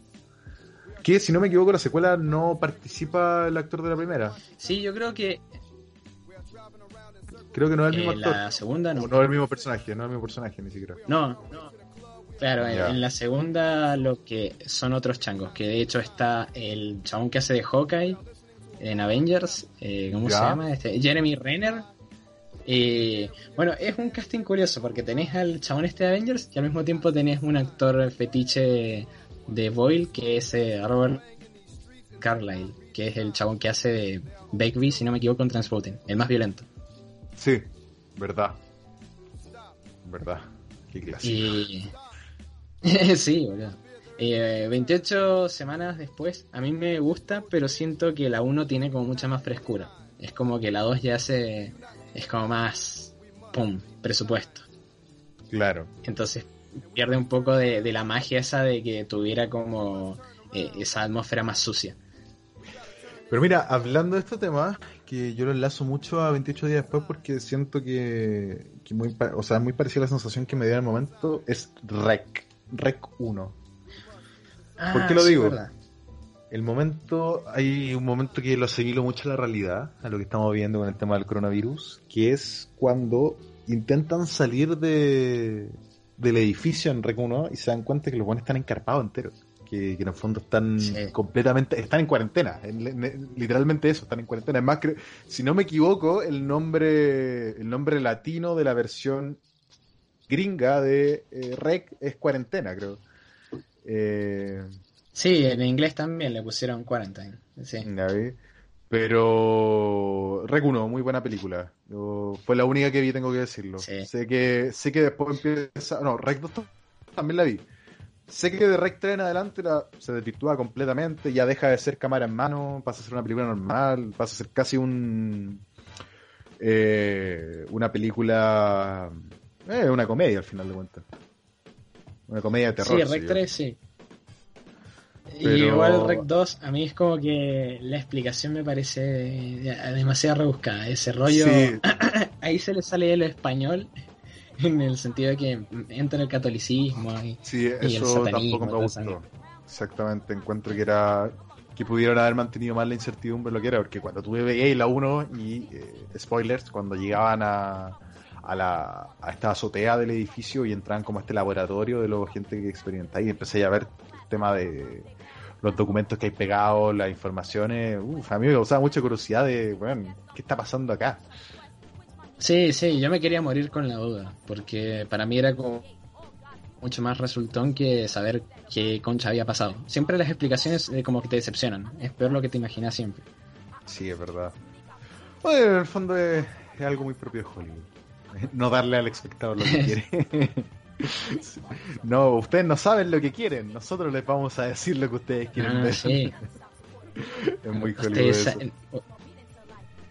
Que si no me equivoco, la secuela no participa el actor de la primera. Sí, yo creo que Creo que no es el mismo eh, actor. la segunda no. No es el mismo personaje, no es el mismo personaje ni siquiera. No, no. Claro, en, la segunda lo que son otros changos, que de hecho está el chabón que hace de Hawkeye en Avengers, eh, ¿cómo se llama? Este, Jeremy Renner. Eh, bueno, es un casting curioso porque tenés al chabón este de Avengers y al mismo tiempo tenés un actor fetiche de Boyle que es eh, Robert Carlyle, que es el chabón que hace de Begbie, si no me equivoco, en Transpotin, el más violento. Sí, verdad. Verdad. Qué clásico. Y. sí, boludo. Eh, 28 semanas después, a mí me gusta, pero siento que la 1 tiene como mucha más frescura. Es como que la 2 ya se. Es como más. ¡Pum! Presupuesto. Claro. Entonces pierde un poco de, de la magia esa de que tuviera como eh, esa atmósfera más sucia. Pero mira, hablando de este tema, que yo lo enlazo mucho a 28 días después porque siento que, que muy, o sea, muy parecida a la sensación que me dio en el momento, es Rec. Rec 1. Ah, ¿Por qué lo sí, digo? verdad. El momento, hay un momento que lo asimilo mucho a la realidad, a lo que estamos viendo con el tema del coronavirus, que es cuando intentan salir de, del edificio en Rec 1 y se dan cuenta que los buenos están encarpados enteros. Que, que en el fondo están Sí. completamente, están en cuarentena, en- en- literalmente eso, están en cuarentena. Es más, creo- si no me equivoco, el nombre, el nombre latino de la versión gringa de eh, Rec es cuarentena, creo. Eh, Sí, en inglés también le pusieron Quarantine. Sí. Pero Rec 1, muy buena película. Yo- fue la única que vi, tengo que decirlo. Sí. Sé que sé que después empieza, no, Rec 2 también la vi. Sé que de Rec 3 en adelante la- se desvirtúa completamente, ya deja de ser cámara en mano, pasa a ser una película normal, pasa a ser casi un eh, una película eh, una comedia al final de cuentas. Una comedia de terror. Sí, Rec yo. 3 sí. Y igual Rec 2, a mí es como que la explicación me parece de- demasiado rebuscada. Ese rollo, Sí. ahí se le sale el español, en el sentido de que entra el catolicismo. Y, Sí, y el eso satanismo, tampoco me gustó. Exactamente, encuentro que era que pudieron haber mantenido más la incertidumbre lo que era, porque cuando tuve veía la 1 y eh, spoilers, cuando llegaban a, a la a esta azotea del edificio y entraban como a este laboratorio de la gente que experimentaba y empecé a ver el tema de los documentos que hay pegados, las informaciones, uf, a mí me causaba mucha curiosidad de, bueno, ¿qué está pasando acá? Sí, sí, yo me quería morir con la duda, porque para mí era como mucho más resultón que saber qué concha había pasado. Siempre las explicaciones eh, como que te decepcionan, es peor lo que te imaginas siempre. Sí, es verdad. Bueno, en el fondo es, es algo muy propio de Hollywood. No darle al espectador lo que quiere. No, ustedes no saben lo que quieren. Nosotros les vamos a decir lo que ustedes quieren Ah, ver. sí. Es muy Ustedes.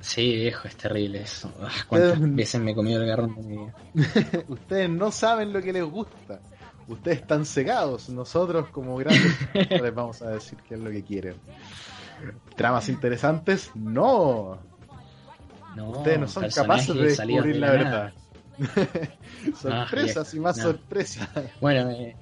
Sí, viejo, es terrible eso. Ah, ¿Cuántas Ustedes- veces me he comido el garrón de mi vida? Ustedes no saben lo que les gusta. Ustedes están cegados. Nosotros, como grandes, les vamos a decir qué es lo que quieren. ¿Tramas interesantes? No. No, Ustedes no son capaces de descubrir de la verdad. sorpresas y más no. sorpresas. Bueno, eh,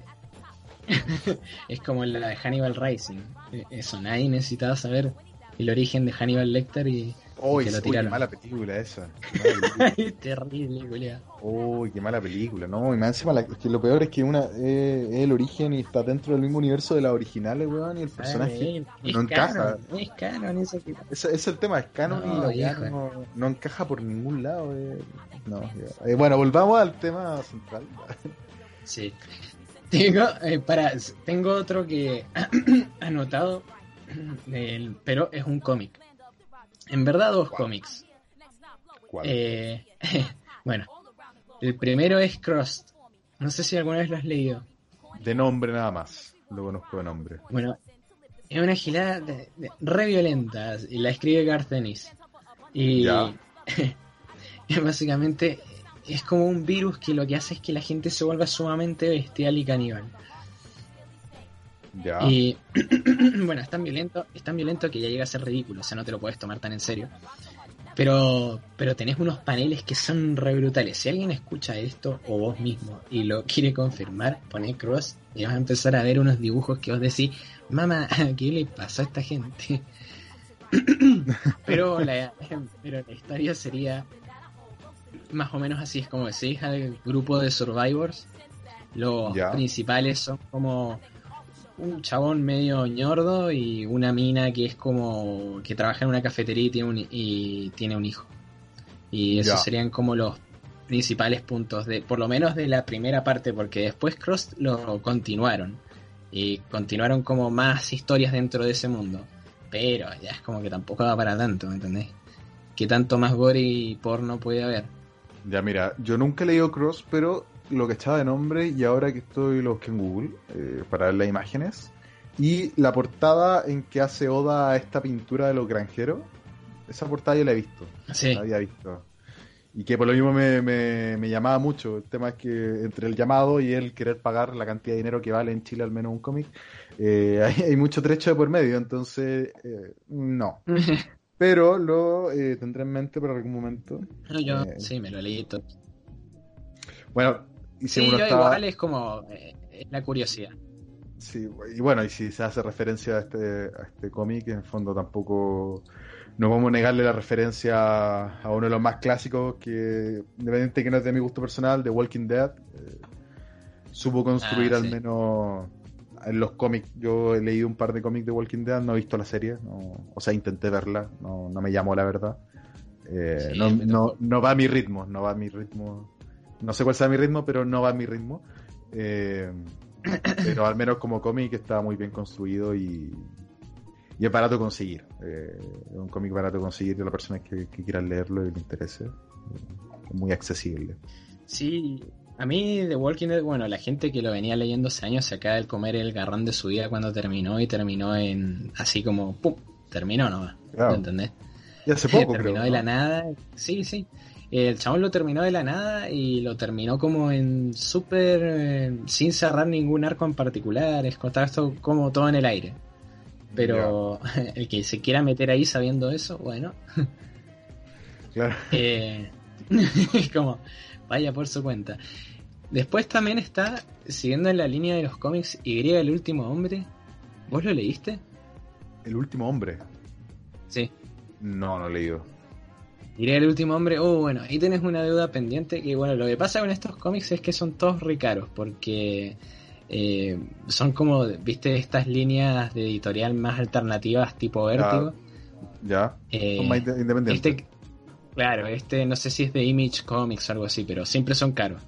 es como la de Hannibal Rising. Eh, Eso, nadie necesitaba saber el origen de Hannibal Lecter y. Uy, que lo uy, qué mala película esa. Mala película. Terrible, Julia. Uy, qué mala película. No, y más encima, la- que lo peor es que una eh, es el origen y está dentro del mismo universo de las originales, weón, y el personaje. es no encaja. canon, es canon eso que- es el tema, es canon No, y la viejo. no, no encaja por ningún lado. eh. No. Eh, bueno, volvamos al tema central. Sí. Tengo, eh, para, tengo otro que anotado, pero es un cómic. En verdad, dos cómics. ¿Cuál? Eh, bueno, el primero es Crossed. No sé si alguna vez lo has leído. De nombre nada más. Lo conozco de nombre. Bueno, es una gilada de- de- re violenta y la escribe Garth Ennis. Y básicamente es como un virus que lo que hace es que la gente se vuelva sumamente bestial y caníbal. Ya. Y bueno, es tan violento, es tan violento que ya llega a ser ridículo, o sea, no te lo puedes tomar tan en serio. Pero, pero tenés unos paneles que son re brutales. Si alguien escucha esto, o vos mismo, y lo quiere confirmar, poné cross y vas a empezar a ver unos dibujos que vos decís, mamá, ¿qué le pasó a esta gente? pero, la, pero la historia sería más o menos así, es como decís al grupo de survivors. Los Ya. principales son como un chabón medio ñordo y una mina que es como que trabaja en una cafetería y tiene un, y tiene un hijo. Y esos Ya. serían como los principales puntos de, por lo menos de la primera parte, porque después Cross lo continuaron y continuaron como más historias dentro de ese mundo. Pero ya es como que tampoco va para tanto, ¿me entendés? Que tanto más gore y porno puede haber. Ya, mira, yo nunca he leído Cross, pero lo que estaba de nombre y ahora que estoy lo busqué en Google eh, para ver las imágenes. Y la portada en que hace Oda a esta pintura de los granjeros, esa portada yo la he visto, Sí, la había visto. Y que por lo mismo me, me, me llamaba mucho. El tema es que entre el llamado y el querer pagar la cantidad de dinero que vale en Chile al menos un cómic, eh, hay, hay mucho trecho de por medio, entonces eh, no. Pero lo eh, tendré en mente para algún momento. No, yo Eh, sí me lo leí todo. Bueno, y Sí, yo estaba- igual es como. eh, la curiosidad. Sí, y bueno, y si se hace referencia a este, a este cómic, en el fondo tampoco no vamos a negarle la referencia a uno de los más clásicos que, independientemente que no es de mi gusto personal, de Walking Dead, eh, supo construir Ah, al menos en los cómics. Yo he leído un par de cómics de Walking Dead, no he visto la serie, no- o sea, intenté verla, no, no me llamó la verdad. Eh, Sí, no, no, no va a mi ritmo, no va a mi ritmo. No sé cuál sea mi ritmo, pero no va a mi ritmo. Eh, pero al menos como cómic está muy bien construido y, y es barato de conseguir. Eh, es un cómic barato de conseguir de las personas que, que quieran leerlo y le interese. Es muy accesible. Sí, a mí The Walking Dead, bueno, la gente que lo venía leyendo hace años se acaba de comer el garrón de su vida cuando terminó y terminó en así como ¡pum! terminó nomás, Claro. ¿me entendés? Y hace poco, terminó creo. de ¿no? la nada, sí, sí. El chabón lo terminó de la nada y lo terminó como en súper eh, sin cerrar ningún arco en particular, es esto como todo en el aire. Pero el que se quiera meter ahí sabiendo eso, bueno, Claro. eh, es como, vaya por su cuenta. Después también está, siguiendo en la línea de los cómics, Y el último hombre. ¿Vos lo leíste? El último hombre. Sí. No, no he leído. Y el último hombre, oh bueno, ahí tenés una deuda pendiente que bueno, lo que pasa con estos cómics es que son todos re caros porque eh, son como, viste, estas líneas de editorial más alternativas tipo Vértigo. Ya. Eh, Son más inde- independientes. Este, claro, este no sé si es de Image Comics o algo así, pero siempre son caros.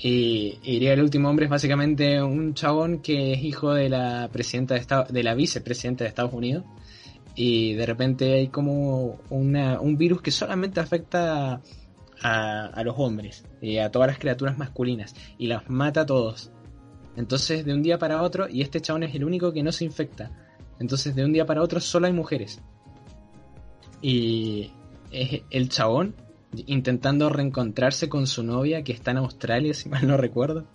Y iría el último hombre es básicamente un chabón que es hijo de la presidenta de Estados, de la vicepresidenta de Estados Unidos. Y de repente hay como una, un virus que solamente afecta a, a los hombres y a todas las criaturas masculinas y las mata a todos. Entonces de un día para otro, y este chabón es el único que no se infecta. Entonces de un día para otro solo hay mujeres. Y es el chabón intentando reencontrarse con su novia que está en Australia, si mal no recuerdo.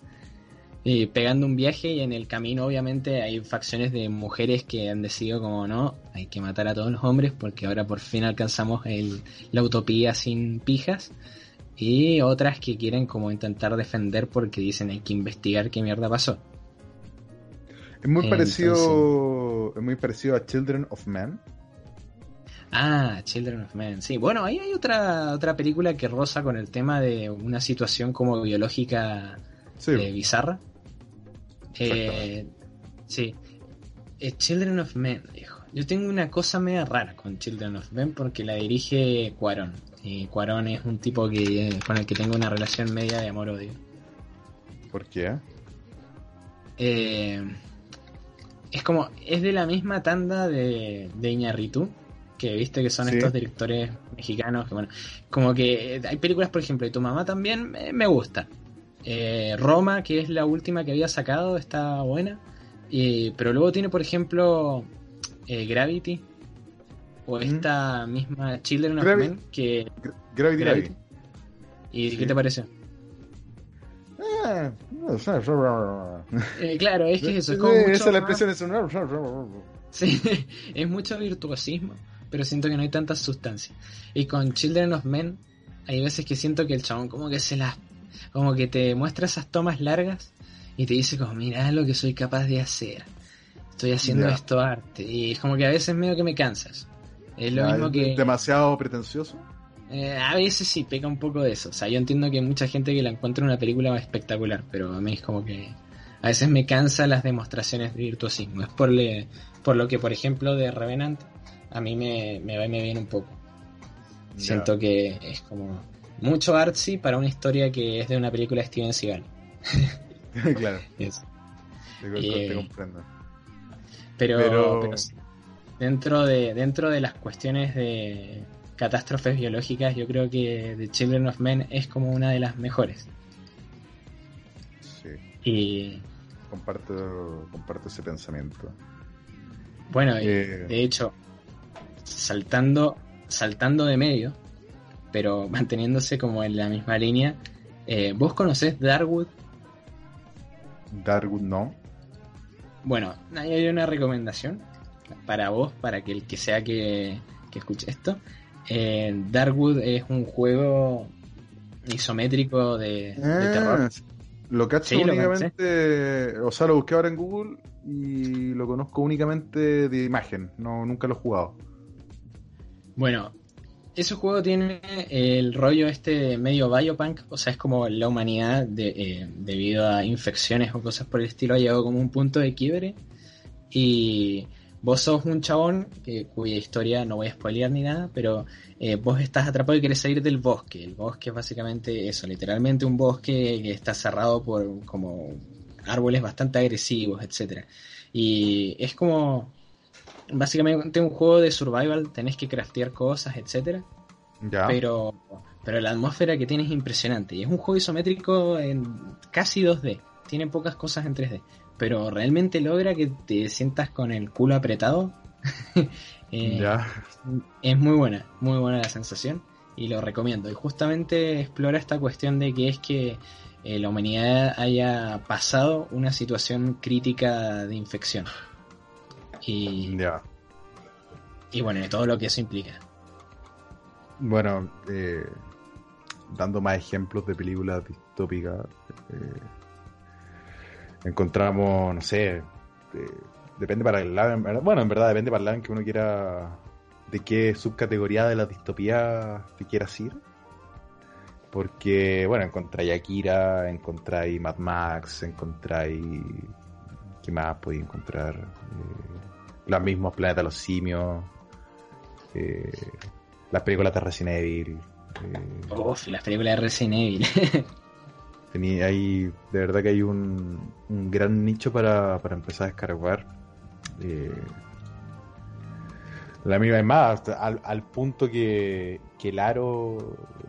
Y pegando un viaje y en el camino obviamente hay facciones de mujeres que han decidido como no, hay que matar a todos los hombres porque ahora por fin alcanzamos el, la utopía sin pijas. Y otras que quieren como intentar defender porque dicen hay que investigar qué mierda pasó. Es muy Entonces- parecido. Es muy parecido a Children of Men. Ah, Children of Men. Sí, bueno, ahí hay otra, otra película que roza con el tema de una situación como biológica Sí. eh, bizarra. Eh, sí. Eh, Children of Men, viejo. Yo tengo una cosa media rara con Children of Men porque la dirige Cuarón. Y Cuarón es un tipo que con el que tengo una relación media de amor-odio. ¿Por qué? Eh, es como, es de la misma tanda de, de Iñárritu, que viste que son Sí. estos directores mexicanos, que bueno, como que eh, hay películas, por ejemplo, y tu mamá también me, me gusta. Eh, Roma, que es la última que había sacado, está buena. Pero luego tiene, por ejemplo, eh, Gravity, o Mm. esta misma Children of Men, que... Gra- Gravity, Gravity. ¿Y Sí. qué te parece? No claro, es que eso, es como mucho esa es la más- expresión, es un... Sí, es mucho virtuosismo, pero siento que no hay tanta sustancia. Y con Children of Men, hay veces que siento que el chabón como que se las... como que te muestra esas tomas largas y te dice como, mira lo que soy capaz de hacer. Estoy haciendo esto arte. Y es como que a veces medio que me cansas. Es lo Ah, mismo que... Demasiado pretencioso. eh, a veces sí, peca un poco de eso. O sea, yo entiendo que mucha gente que la encuentra una película espectacular, pero a mí es como que... A veces me cansa las demostraciones de virtuosismo. Es por, le- por lo que, por ejemplo, de Revenant, a mí me, me va y me viene un poco. Siento que es como mucho artsy para una historia que es de una película de Steven Seagal. Claro, Es- te, te Eh, comprendo. Pero, Pero- pero sí, dentro de, dentro de las cuestiones de catástrofes biológicas, yo creo que The Children of Men es como una de las mejores. Sí, Y comparto, comparto ese pensamiento. bueno, y Eh, de hecho, saltando, saltando de medio, pero manteniéndose como en la misma línea, eh, ¿vos conocés Darwood? Darwood no. Bueno, ahí hay una recomendación para vos, para que el que sea que, que escuche esto. Eh, Darkwood es un juego isométrico de, de Ah, terror. Lo cacho únicamente, o sea, lo busqué ahora en Google y lo conozco únicamente de imagen, no nunca lo he jugado. Bueno, ese juego tiene el rollo este medio biopunk, o sea, es como la humanidad eh, debido a infecciones o cosas por el estilo ha llegado como un punto de quiebre y vos sos un chabón cuya historia no voy a spoilear ni nada, pero eh, vos estás atrapado y querés salir del bosque. El bosque es básicamente eso, literalmente un bosque que está cerrado por como árboles bastante agresivos, etcétera. Y es como básicamente un juego de survival, tenés que craftear cosas, etcétera. Pero pero la atmósfera que tiene es impresionante y es un juego isométrico en casi 2D. Tiene pocas cosas en 3D, pero realmente logra que te sientas con el culo apretado. Eh, es muy buena, muy buena la sensación y lo recomiendo. Y justamente explora esta cuestión de que es que eh, la humanidad haya pasado una situación crítica de infección. Y, y bueno, de todo lo que eso implica. Bueno, eh, dando más ejemplos de películas distópicas, encontramos, no sé, depende para el lado, bueno, en verdad depende para el lado en que uno quiera, de qué subcategoría de la distopía te quieras ir. Porque, bueno, encontráis Akira, encontráis Mad Max, encontráis... ¿Qué más podéis encontrar? Eh, los mismos Planetas de los Simios, eh, las películas de Resident Evil. Eh, Uf, las películas de Resident Evil. tenía ahí, de verdad que hay un, un gran nicho para, para empezar a descargar eh, la misma es más, al, punto que, que el Aro,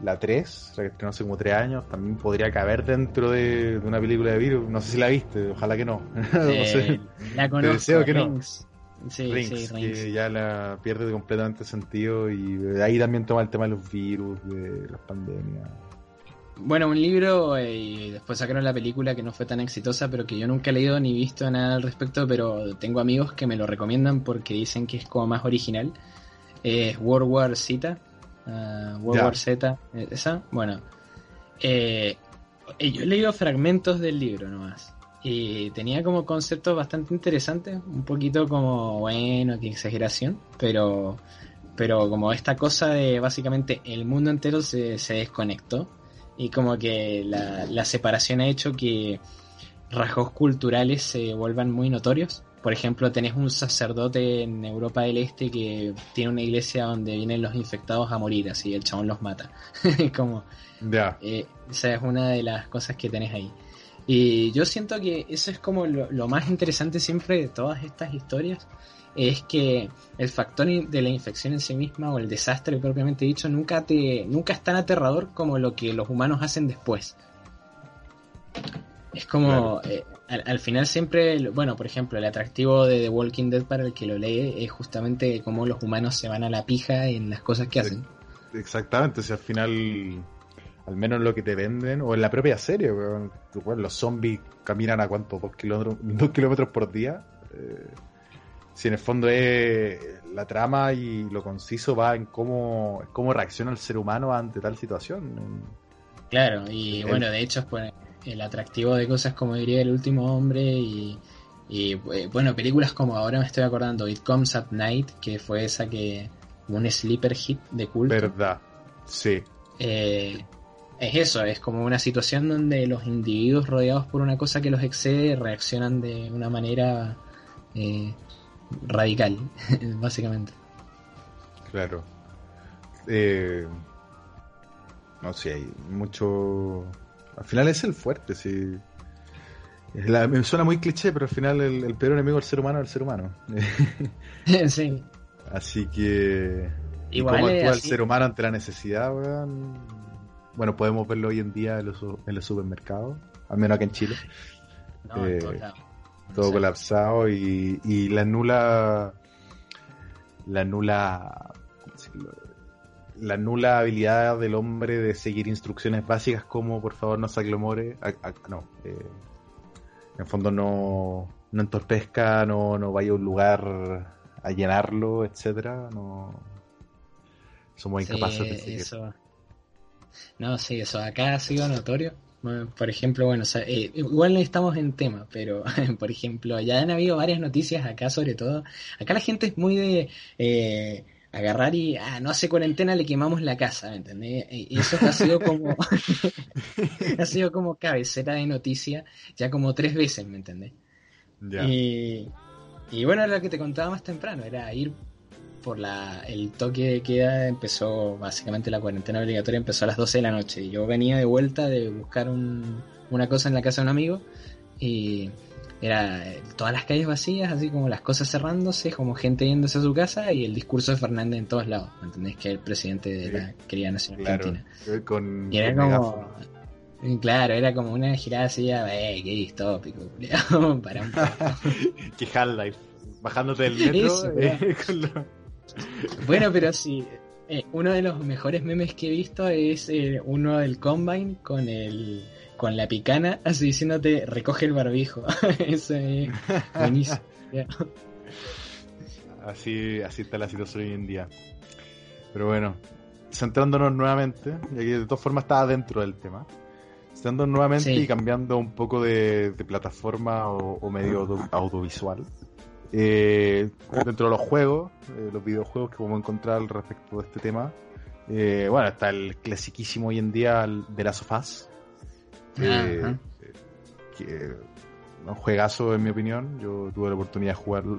la 3, la que estrenó hace como 3 años, también podría caber dentro de, una película de virus. No sé si la viste, ojalá que no. La conozco, deseo que no. Sí, Rings, que ya la pierde completamente sentido y ahí también toma el tema de los virus, de las pandemias. Bueno, un libro eh, y después sacaron la película que no fue tan exitosa, pero que yo nunca he leído ni visto nada al respecto, pero tengo amigos que me lo recomiendan porque dicen que es como más original. Es World War Z. Ah, World War Z, eh, esa. Bueno, eh, yo he leído fragmentos del libro nomás. Y tenía como conceptos bastante interesantes, un poquito como, bueno, qué exageración, pero, pero como esta cosa de básicamente el mundo entero se, se desconectó y como que la, separación ha hecho que rasgos culturales se vuelvan muy notorios. Por ejemplo, tenés un sacerdote en Europa del Este que tiene una iglesia donde vienen los infectados a morir, así el chabón los mata. como, eh, esa es una de las cosas que tenés ahí. Y yo siento que eso es como lo más interesante siempre de todas estas historias, es que el factor de la infección en sí misma o el desastre propiamente dicho nunca te nunca es tan aterrador como lo que los humanos hacen después. Es como eh, al, final siempre, bueno, por ejemplo, el atractivo de The Walking Dead para el que lo lee es justamente cómo los humanos se van a la pija en las cosas que hacen. Exactamente, si al final al menos lo que te venden, o en la propia serie, los zombies caminan a cuánto, dos kilómetros, dos kilómetros por día. Eh, si en el fondo es la trama y lo conciso va en cómo, cómo reacciona el ser humano ante tal situación. Claro, y bueno, de hecho es pues, el atractivo de cosas como diría El último hombre y, eh, bueno, películas como ahora me estoy acordando, It Comes at Night, que fue esa que un sleeper hit de culto. Verdad, sí. Eh, es eso, es como una situación donde los individuos rodeados por una cosa que los excede reaccionan de una manera eh, radical, básicamente. Claro. Eh, no sé, hay mucho... Al final es el fuerte, sí. me suena muy cliché, pero al final el, peor enemigo del ser humano es el ser humano. sí. Así que... Igual ¿Cómo actúa el ser humano ante la necesidad, Bueno, podemos verlo hoy en día en los, en los supermercados, al menos aquí en Chile. No, eh, todo colapsado y, y la nula la nula la nula habilidad del hombre de seguir instrucciones básicas como por favor no se aglomore no eh, en fondo no no entorpezca no, no vaya a un lugar a llenarlo etcétera no. Somos incapaces de seguir. eso. No sí eso acá ha sido notorio Por ejemplo, bueno, eh, igual no estamos en tema, pero por ejemplo, ya han habido varias noticias acá sobre todo. Acá la gente es muy de eh, agarrar y, ah, no hace cuarentena, le quemamos la casa, ¿me entendés? Y eso ha sido como, ha sido como cabecera de noticia ya como tres veces, ¿me entendés? Y, y bueno, lo que te contaba más temprano, era ir por la, el toque de queda empezó, básicamente la cuarentena obligatoria empezó a las 12 de la noche. Yo venía de vuelta de buscar una cosa en la casa de un amigo y era eh, todas las calles vacías, así como las cosas cerrándose, como gente yéndose a su casa y el discurso de Fernández en todos lados, ¿me entendés? Que el presidente de la querida nación argentina. y era como... Claro, era como una girada así, eh, qué distópico, para un poco. qué. Bajándote del metro eh, con bueno, pero sí. Eh, uno de los mejores memes que he visto es eh, uno del Combine con el con la picana, así diciéndote recoge el barbijo. Eso es buenísimo. así, así está la situación hoy en día. Pero bueno, centrándonos nuevamente, y aquí de todas formas estaba dentro del tema. Centrándonos nuevamente y cambiando un poco de, plataforma o, medio audiovisual. Eh, dentro de los juegos, eh, los videojuegos que podemos encontrar respecto de este tema, eh, bueno, está el clasiquísimo hoy en día de las sofás. que, un juegazo en mi opinión. Yo tuve la oportunidad de jugarlo,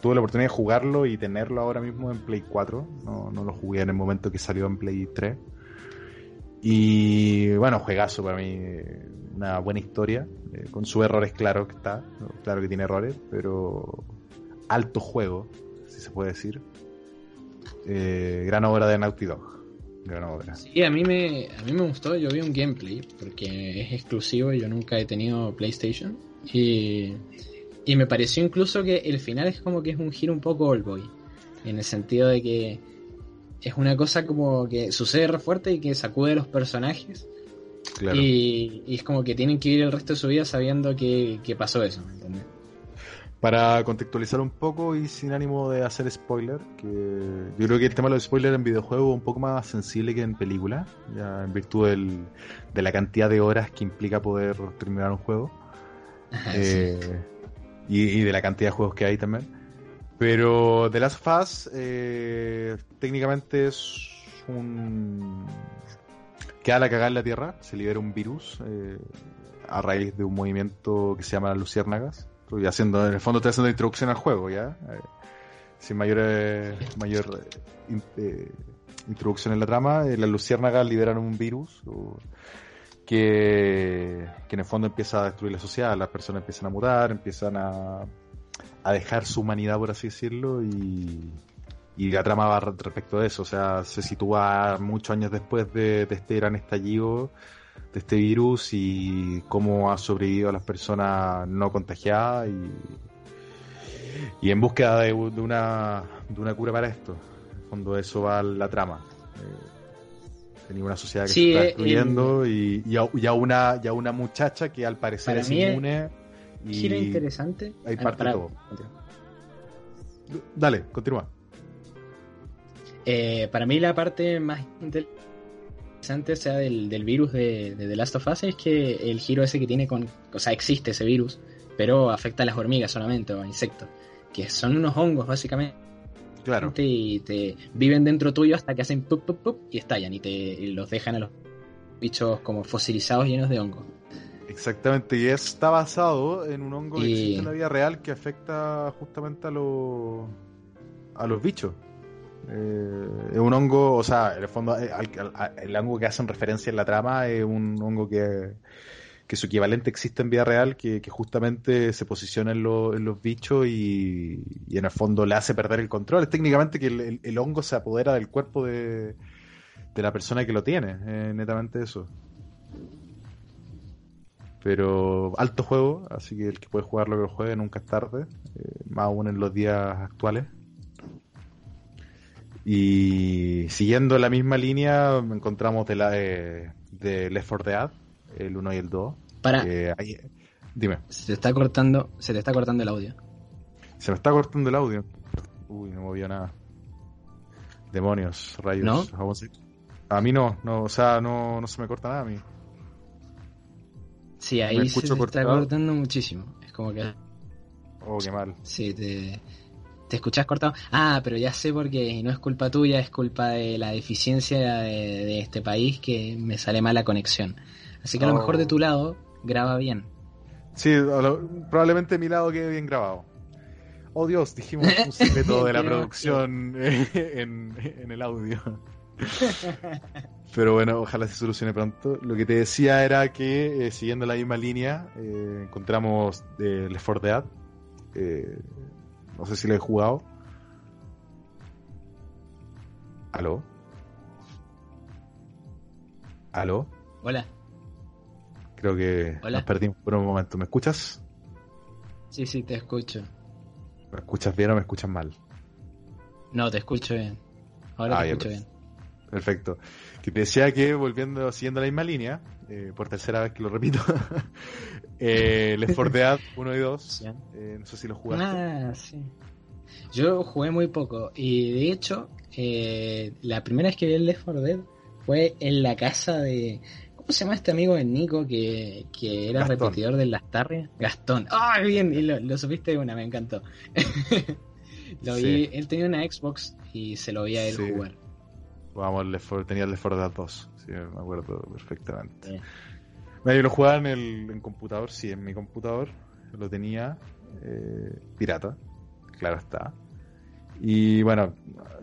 tuve la oportunidad de jugarlo y tenerlo ahora mismo en Play 4. No, no lo jugué en el momento que salió en Play 3. Y bueno, juegazo para mí, una buena historia, eh, con sus errores, claro que está, claro que tiene errores, pero alto juego, si se puede decir. Eh, gran obra de Naughty Dog. Gran obra. Sí, a mí, me, a mí me gustó, yo vi un gameplay, porque es exclusivo yo nunca he tenido PlayStation. Y, y me pareció incluso que el final es como que es un giro un poco old boy, en el sentido de que es una cosa como que sucede re fuerte y que sacude a los personajes. Y, es como que tienen que vivir el resto de su vida sabiendo que, pasó eso, ¿me entiendes? Para contextualizar un poco y sin ánimo de hacer spoiler, que yo creo que el tema de los spoilers en videojuegos es un poco más sensible que en película, ya en virtud de la cantidad de horas que implica poder terminar un juego. Eh, y, de la cantidad de juegos que hay también. Pero The Last of Us eh, técnicamente es un... Queda la cagada en la Tierra, se libera un virus eh, a raíz de un movimiento que se llama Luciérnagas. Estoy haciendo, en el fondo estoy haciendo introducción al juego, ¿ya? Eh, sin mayor, mayor introducción en la trama. las Luciérnagas liberan un virus que, que en el fondo empieza a destruir la sociedad. Las personas empiezan a mutar, empiezan a a dejar su humanidad, por así decirlo, y, y la trama va respecto a eso, o sea, se sitúa muchos años después de, este gran estallido de este virus y cómo ha sobrevivido a las personas no contagiadas y, y en búsqueda de, una, de una cura para esto. Fondo eso va la trama. Eh, tenía una sociedad que se está eh, destruyendo y, y, a, una, y a una muchacha que al parecer es inmune Gira interesante. Hay ah, parte de todo. Dale, continúa. Eh, para mí la parte más interesante, sea, del, del virus de, de, The Last of Us es que el giro ese que tiene con... O sea, existe ese virus, pero afecta a las hormigas solamente o a insectos, que son unos hongos básicamente. Claro. Y te viven dentro tuyo hasta que hacen pup, pup, pup y estallan y te los dejan a los bichos como fosilizados llenos de hongos. Exactamente, y está basado en un hongo que existe en la vida real que afecta justamente a, los a los bichos. Eh, es un hongo, o sea, en el fondo, eh, el, hongo que hacen referencia en la trama es un hongo que, su equivalente existe en vida real, que, justamente se posiciona en, los bichos y, en el fondo le hace perder el control. Es técnicamente que el, hongo se apodera del cuerpo de, de la persona que lo tiene, netamente eso. Pero alto juego, así que el que puede jugar lo que lo juegue nunca es tarde, eh, más aún en los días actuales. Y siguiendo la misma línea, encontramos de la de, Left 4 Dead, el 1 y el 2. Para. dime. Se te está cortando, se te está cortando el audio. Se me está cortando el audio. Uy, no movía nada. Demonios, rayos. ¿No? A mí no, no, o sea, no, no se me corta nada a mí. Sí, ahí se te está cortando muchísimo. Es como que. Oh, qué mal. Sí, te, te escuchás cortado. Ah, pero ya sé porque no es culpa tuya, es culpa de la deficiencia de, este país que me sale mala conexión. Así que a lo mejor de tu oh. lado graba bien. Sí, probablemente mi lado quede bien grabado. Oh Dios, dijimos un secreto de la producción en, el audio. Pero bueno, ojalá se solucione pronto. Lo que te decía era que, eh, siguiendo la misma línea, eh, encontramos de Left 4 Dead. No sé si lo he jugado. ¿Aló? ¿Aló? Hola. Creo que nos perdimos por un momento. ¿Me escuchas? Sí, sí, te escucho. ¿Me escuchas bien o me escuchas mal? No, te escucho bien. Ahora te ah, escucho bien. Perfecto. Que te decía que, volviendo, siguiendo la misma línea, eh, por tercera vez que lo repito, eh, Left 4 Dead 1 y 2, eh, no sé si lo jugaste. Ah, sí. Yo jugué muy poco y de hecho, eh, la primera vez que vi el Left 4 Dead fue en la casa de, ¿Cómo se llama este amigo de Nico que, era repetidor de las tardes? Gastón. ¡Ah, bien! Y lo, supiste de una, me encantó. lo vi, él tenía una Xbox y se lo vi a él jugar. Vamos, tenía el Left 4 Dead 2, sí, me acuerdo perfectamente. Yo lo jugaba en el en computador, sí, en mi computador. Lo tenía eh, pirata, claro está. Y bueno,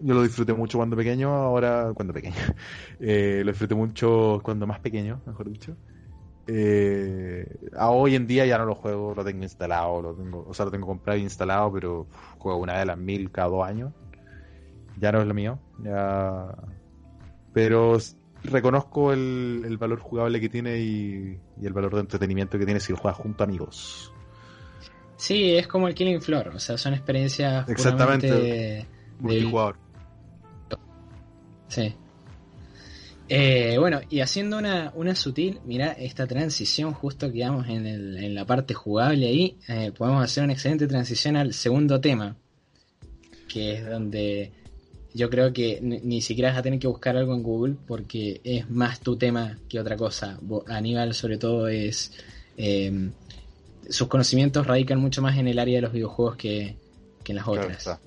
yo lo disfruté mucho cuando pequeño, ahora cuando pequeño. Eh, lo disfruté mucho cuando más pequeño, mejor dicho. Eh, hoy en día ya no lo juego, lo tengo instalado, lo tengo, o sea, lo tengo comprado e instalado, pero juego una de las mil cada dos años. Ya no es lo mío. Ya... Pero reconozco el, valor jugable que tiene y, y, el valor de entretenimiento que tiene si lo juegas junto a amigos. Sí, es como el Killing Floor, o sea, son experiencias Exactamente. multijugador. Sí. Eh, bueno, y haciendo una, una sutil, mira, esta transición justo que vamos en, el, en la parte jugable ahí, eh, podemos hacer una excelente transición al segundo tema, que es donde yo creo que ni, siquiera vas a tener que buscar algo en Google porque es más tu tema que otra cosa. Aníbal sobre todo es... Eh, sus conocimientos radican mucho más en el área de los videojuegos que, en las otras.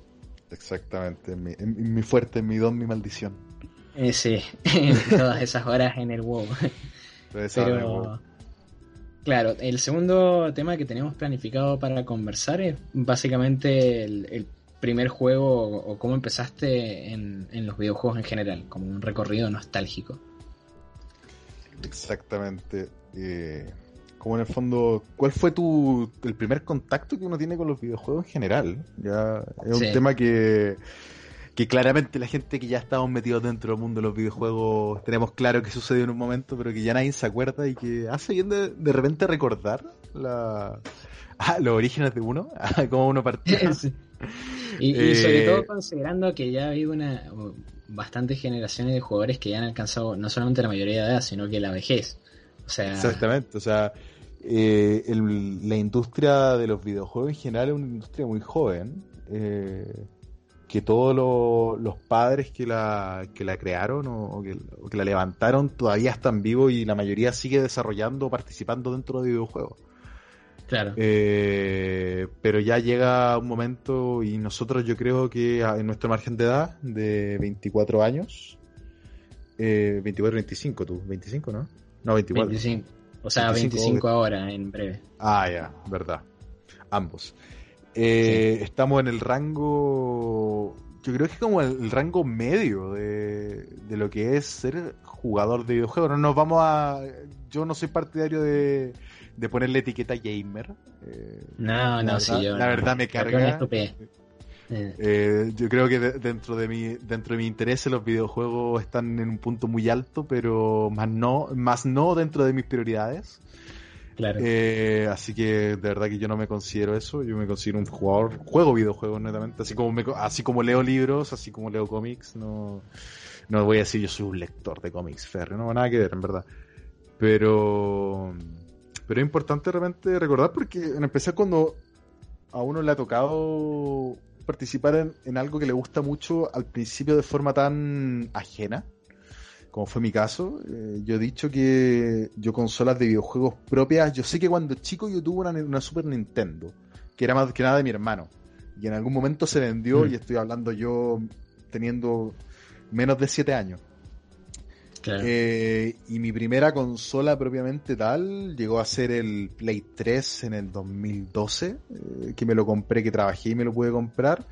Exactamente, mi, mi fuerte, mi don, mi maldición. Eh, sí, todas esas horas en el WoW. Pero, claro, el segundo tema que tenemos planificado para conversar es básicamente el, primer juego o, cómo empezaste en, en, los videojuegos en general, como un recorrido nostálgico. Exactamente. Eh, como en el fondo, ¿cuál fue tu el primer contacto que uno tiene con los videojuegos en general? Ya es un tema que, que claramente la gente que ya estamos metidos dentro del mundo de los videojuegos tenemos claro que sucedió en un momento, pero que ya nadie se acuerda y que hace bien de, de repente recordar la, ah, los orígenes de uno, cómo uno partió. Y, y, sobre eh, todo considerando que ya ha habido una bastantes generaciones de jugadores que ya han alcanzado no solamente la mayoría de edad, sino que la vejez. O sea, Exactamente, o sea, eh, la industria de los videojuegos en general es una industria muy joven. Eh, que todos los padres que la, que la crearon o, que, la levantaron todavía están vivos y la mayoría sigue desarrollando o participando dentro de videojuegos. Claro. Eh, pero ya llega un momento y nosotros yo creo que en nuestro margen de edad de 24 años, 24, 25 tú, 25, ¿no? No, 24. 25. O sea, 25, ahora, en breve. Ah, ya, verdad. Ambos. Eh, estamos en el rango, yo creo que es como el, rango medio de, lo que es ser jugador de videojuegos. No nos vamos a... Yo no soy partidario de, de ponerle etiqueta gamer. Eh, no, no, sí, yo, La verdad me carga. Eh, yo creo que dentro de mi dentro de mi interés los videojuegos están en un punto muy alto, pero más no más no dentro de mis prioridades. Claro. Eh, así que de verdad que yo no me considero eso. Yo me considero un jugador, juego videojuegos netamente, así como así como leo libros, así como leo cómics. No, no voy a decir yo soy un lector de cómics, Ferre, no nada que ver, en verdad. Pero pero es importante realmente recordar porque en especial cuando a uno le ha tocado participar en, algo que le gusta mucho al principio de forma tan ajena. como fue mi caso, eh, yo he dicho que yo consolas de videojuegos propias, yo sé que cuando chico yo tuve una, Super Nintendo, que era más que nada de mi hermano, y en algún momento se vendió, mm. y estoy hablando yo teniendo menos de 7 años. Eh, y mi primera consola propiamente tal llegó a ser el Play 3 en el 2012, eh, que me lo compré, que trabajé y me lo pude comprar.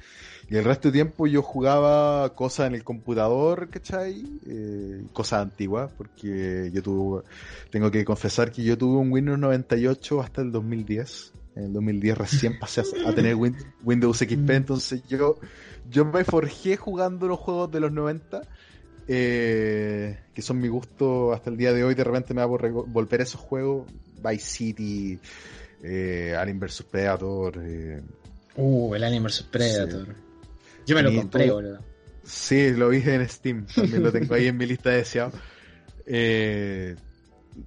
Y el resto de tiempo yo jugaba cosas en el computador, ¿cachai? Eh, cosas antiguas, porque yo tuve, tengo que confesar que yo tuve un Windows 98 hasta el 2010. En el 2010 recién pasé a, tener Windows XP, mm. entonces yo, yo me forjé jugando los juegos de los 90, eh, que son mi gusto hasta el día de hoy. De repente me va a volver a esos juegos, Vice City, eh, Alien vs Predator. Eh, uh, el Alien vs Predator. Yo me lo compré, boludo. Sí, lo vi en Steam. También lo tengo ahí en mi lista de deseados. Eh,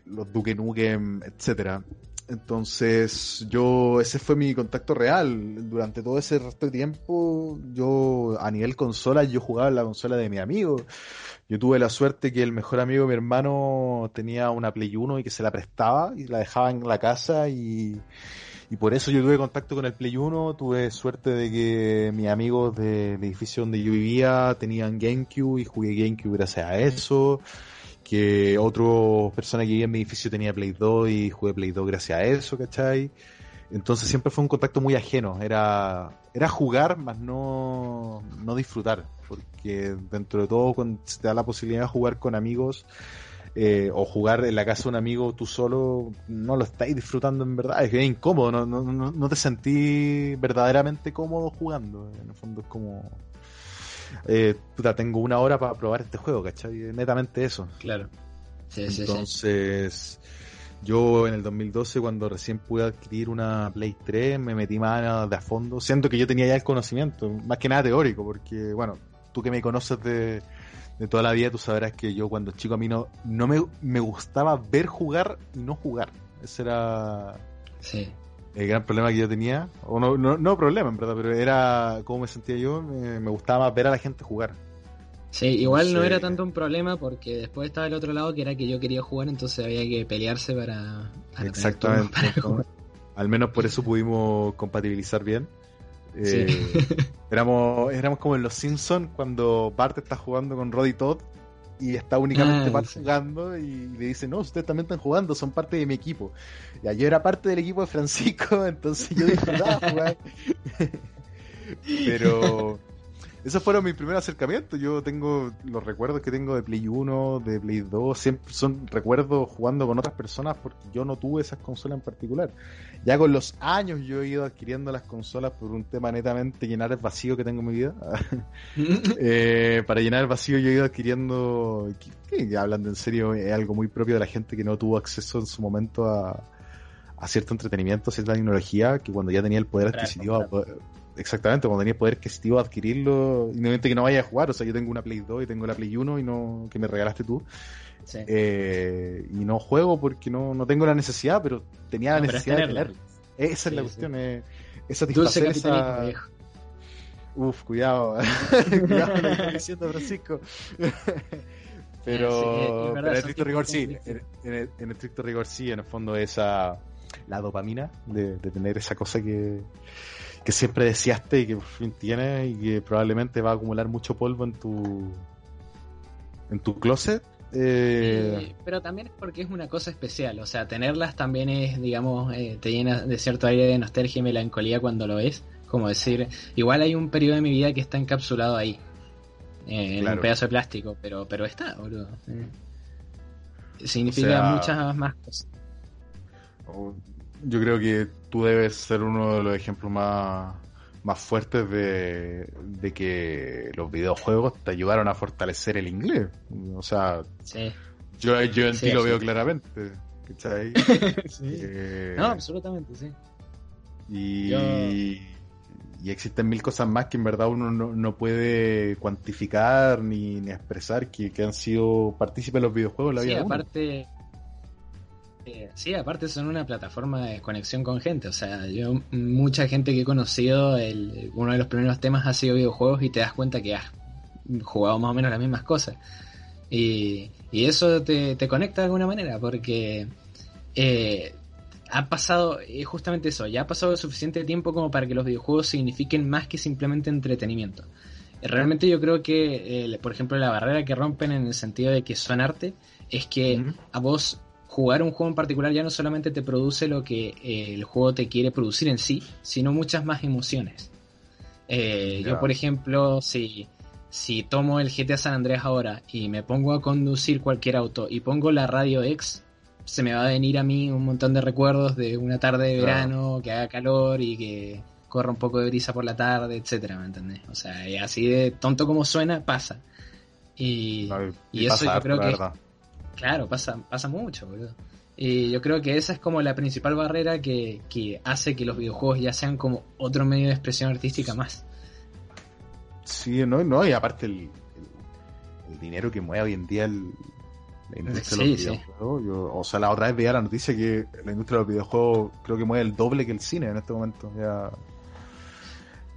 los Duke Nukem, etcétera. Entonces, yo, ese fue mi contacto real. Durante todo ese resto de tiempo, yo, a nivel consola, yo jugaba en la consola de mi amigo. Yo tuve la suerte que el mejor amigo de mi hermano tenía una Play 1 y que se la prestaba y la dejaba en la casa y, y por eso yo tuve contacto con el Play 1, tuve suerte de que mis amigos del edificio donde yo vivía tenían GameCube y jugué GameCube gracias a eso, que otra persona que vivía en mi edificio tenía Play 2 y jugué Play 2 gracias a eso, ¿cachai? Entonces siempre fue un contacto muy ajeno, era, era jugar, más no, no disfrutar, porque dentro de todo cuando te da la posibilidad de jugar con amigos, eh, o jugar en la casa de un amigo tú solo, no lo estáis disfrutando en verdad. Es, incómodo, no, no, no, no, te sentí verdaderamente cómodo jugando. En el fondo es como. Eh, puta, tengo una hora para probar este juego, ¿cachai? Netamente eso. Claro. Entonces, yo en el 2012, cuando recién pude adquirir una Play 3, me metí más de a fondo. Siento que yo tenía ya el conocimiento, más que nada teórico, porque, bueno, tú que me conoces de de toda la vida, tú sabrás que yo cuando chico a mí no, no me, me gustaba ver jugar y no jugar. Ese era el gran problema que yo tenía. O no, no, no problema, en verdad, pero era cómo me sentía yo. Me, gustaba más ver a la gente jugar. Sí, igual no era tanto un problema porque después estaba el otro lado que era que yo quería jugar, entonces había que pelearse para... Exactamente. Al menos por eso pudimos compatibilizar bien. Eh, éramos, éramos como en Los Simpsons cuando Bart está jugando con Roddy Todd y está únicamente ah, Bart jugando y le dice, no, ustedes también están jugando, son parte de mi equipo. Y yo era parte del equipo de Francisco, entonces yo disfrutaba jugar. Pero esos fueron mis primeros acercamientos. Yo tengo los recuerdos que tengo de Play 1, de Play 2, siempre son recuerdos jugando con otras personas porque yo no tuve esas consolas en particular. Ya con los años yo he ido adquiriendo las consolas por un tema netamente llenar el vacío que tengo en mi vida. Eh, para llenar el vacío yo he ido adquiriendo, que, hablando en serio, es algo muy propio de la gente que no tuvo acceso en su momento a, cierto entretenimiento, a cierta tecnología, que cuando ya tenía el poder adquisitivo exactamente, cuando tenía poder adquisitivo adquirirlo, independientemente que no vaya a jugar, o sea, yo tengo una Play 2 y tengo la Play 1 y no que me regalaste tú. Eh, y no juego porque no, no tengo la necesidad, pero tenía la necesidad de tener. Esa es la cuestión, es, satisfacer esa... Uf, cuidado, cuidado lo que diciendo Francisco. pero, en estricto rigor sí, en, en, estricto rigor sí, en el fondo esa la dopamina de, de tener esa cosa que, que siempre deseaste y que por fin tienes y que probablemente va a acumular mucho polvo en tu en tu closet. Eh... pero también es porque es una cosa especial, o sea, tenerlas también es, digamos, eh, te llena de cierto aire de nostalgia y melancolía cuando lo ves, como decir, igual hay un periodo de mi vida que está encapsulado ahí, eh, en un pedazo de plástico, pero pero está, boludo. Significa muchas más cosas yo creo que tú debes ser uno de los ejemplos más, más fuertes de, que los videojuegos te ayudaron a fortalecer el inglés. O sea, yo, yo en ti lo veo claramente. ¿Cachai? Eh, no, absolutamente, sí. Y, y existen mil cosas más que en verdad uno no, puede cuantificar ni, expresar que, han sido partícipes de los videojuegos en la vida. aparte. Sí, aparte son una plataforma de conexión con gente. O sea, yo, mucha gente que he conocido, el, uno de los primeros temas ha sido videojuegos y te das cuenta que has jugado más o menos las mismas cosas. Y, Y eso te, te conecta de alguna manera, porque eh, ha pasado, eh, justamente eso, ya ha pasado suficiente tiempo como para que los videojuegos signifiquen más que simplemente entretenimiento. Eh, Realmente yo creo que, eh, por ejemplo, la barrera que rompen en el sentido de que son arte es que a vos jugar un juego en particular ya no solamente te produce lo que eh, el juego te quiere producir en sí, sino muchas más emociones. Eh. Yo, por ejemplo, si, si tomo el GTA San Andreas ahora y me pongo a conducir cualquier auto y pongo la radio X, se me va a venir a mí un montón de recuerdos de una tarde de verano, que haga calor y que corra un poco de brisa por la tarde, etcétera, ¿me entendés? O sea, así de tonto como suena, pasa. Y, No, y eso yo creo que verdad. Claro, pasa, pasa mucho, boludo. Y yo creo que esa es como la principal barrera que, que hace que los videojuegos ya sean como otro medio de expresión artística más. Sí, no, no, y aparte el, el, el dinero que mueve hoy en día el, la industria de los sí. videojuegos. Yo, o sea, la otra vez veía la noticia que la industria de los videojuegos creo que mueve el doble que el cine en este momento. Ya,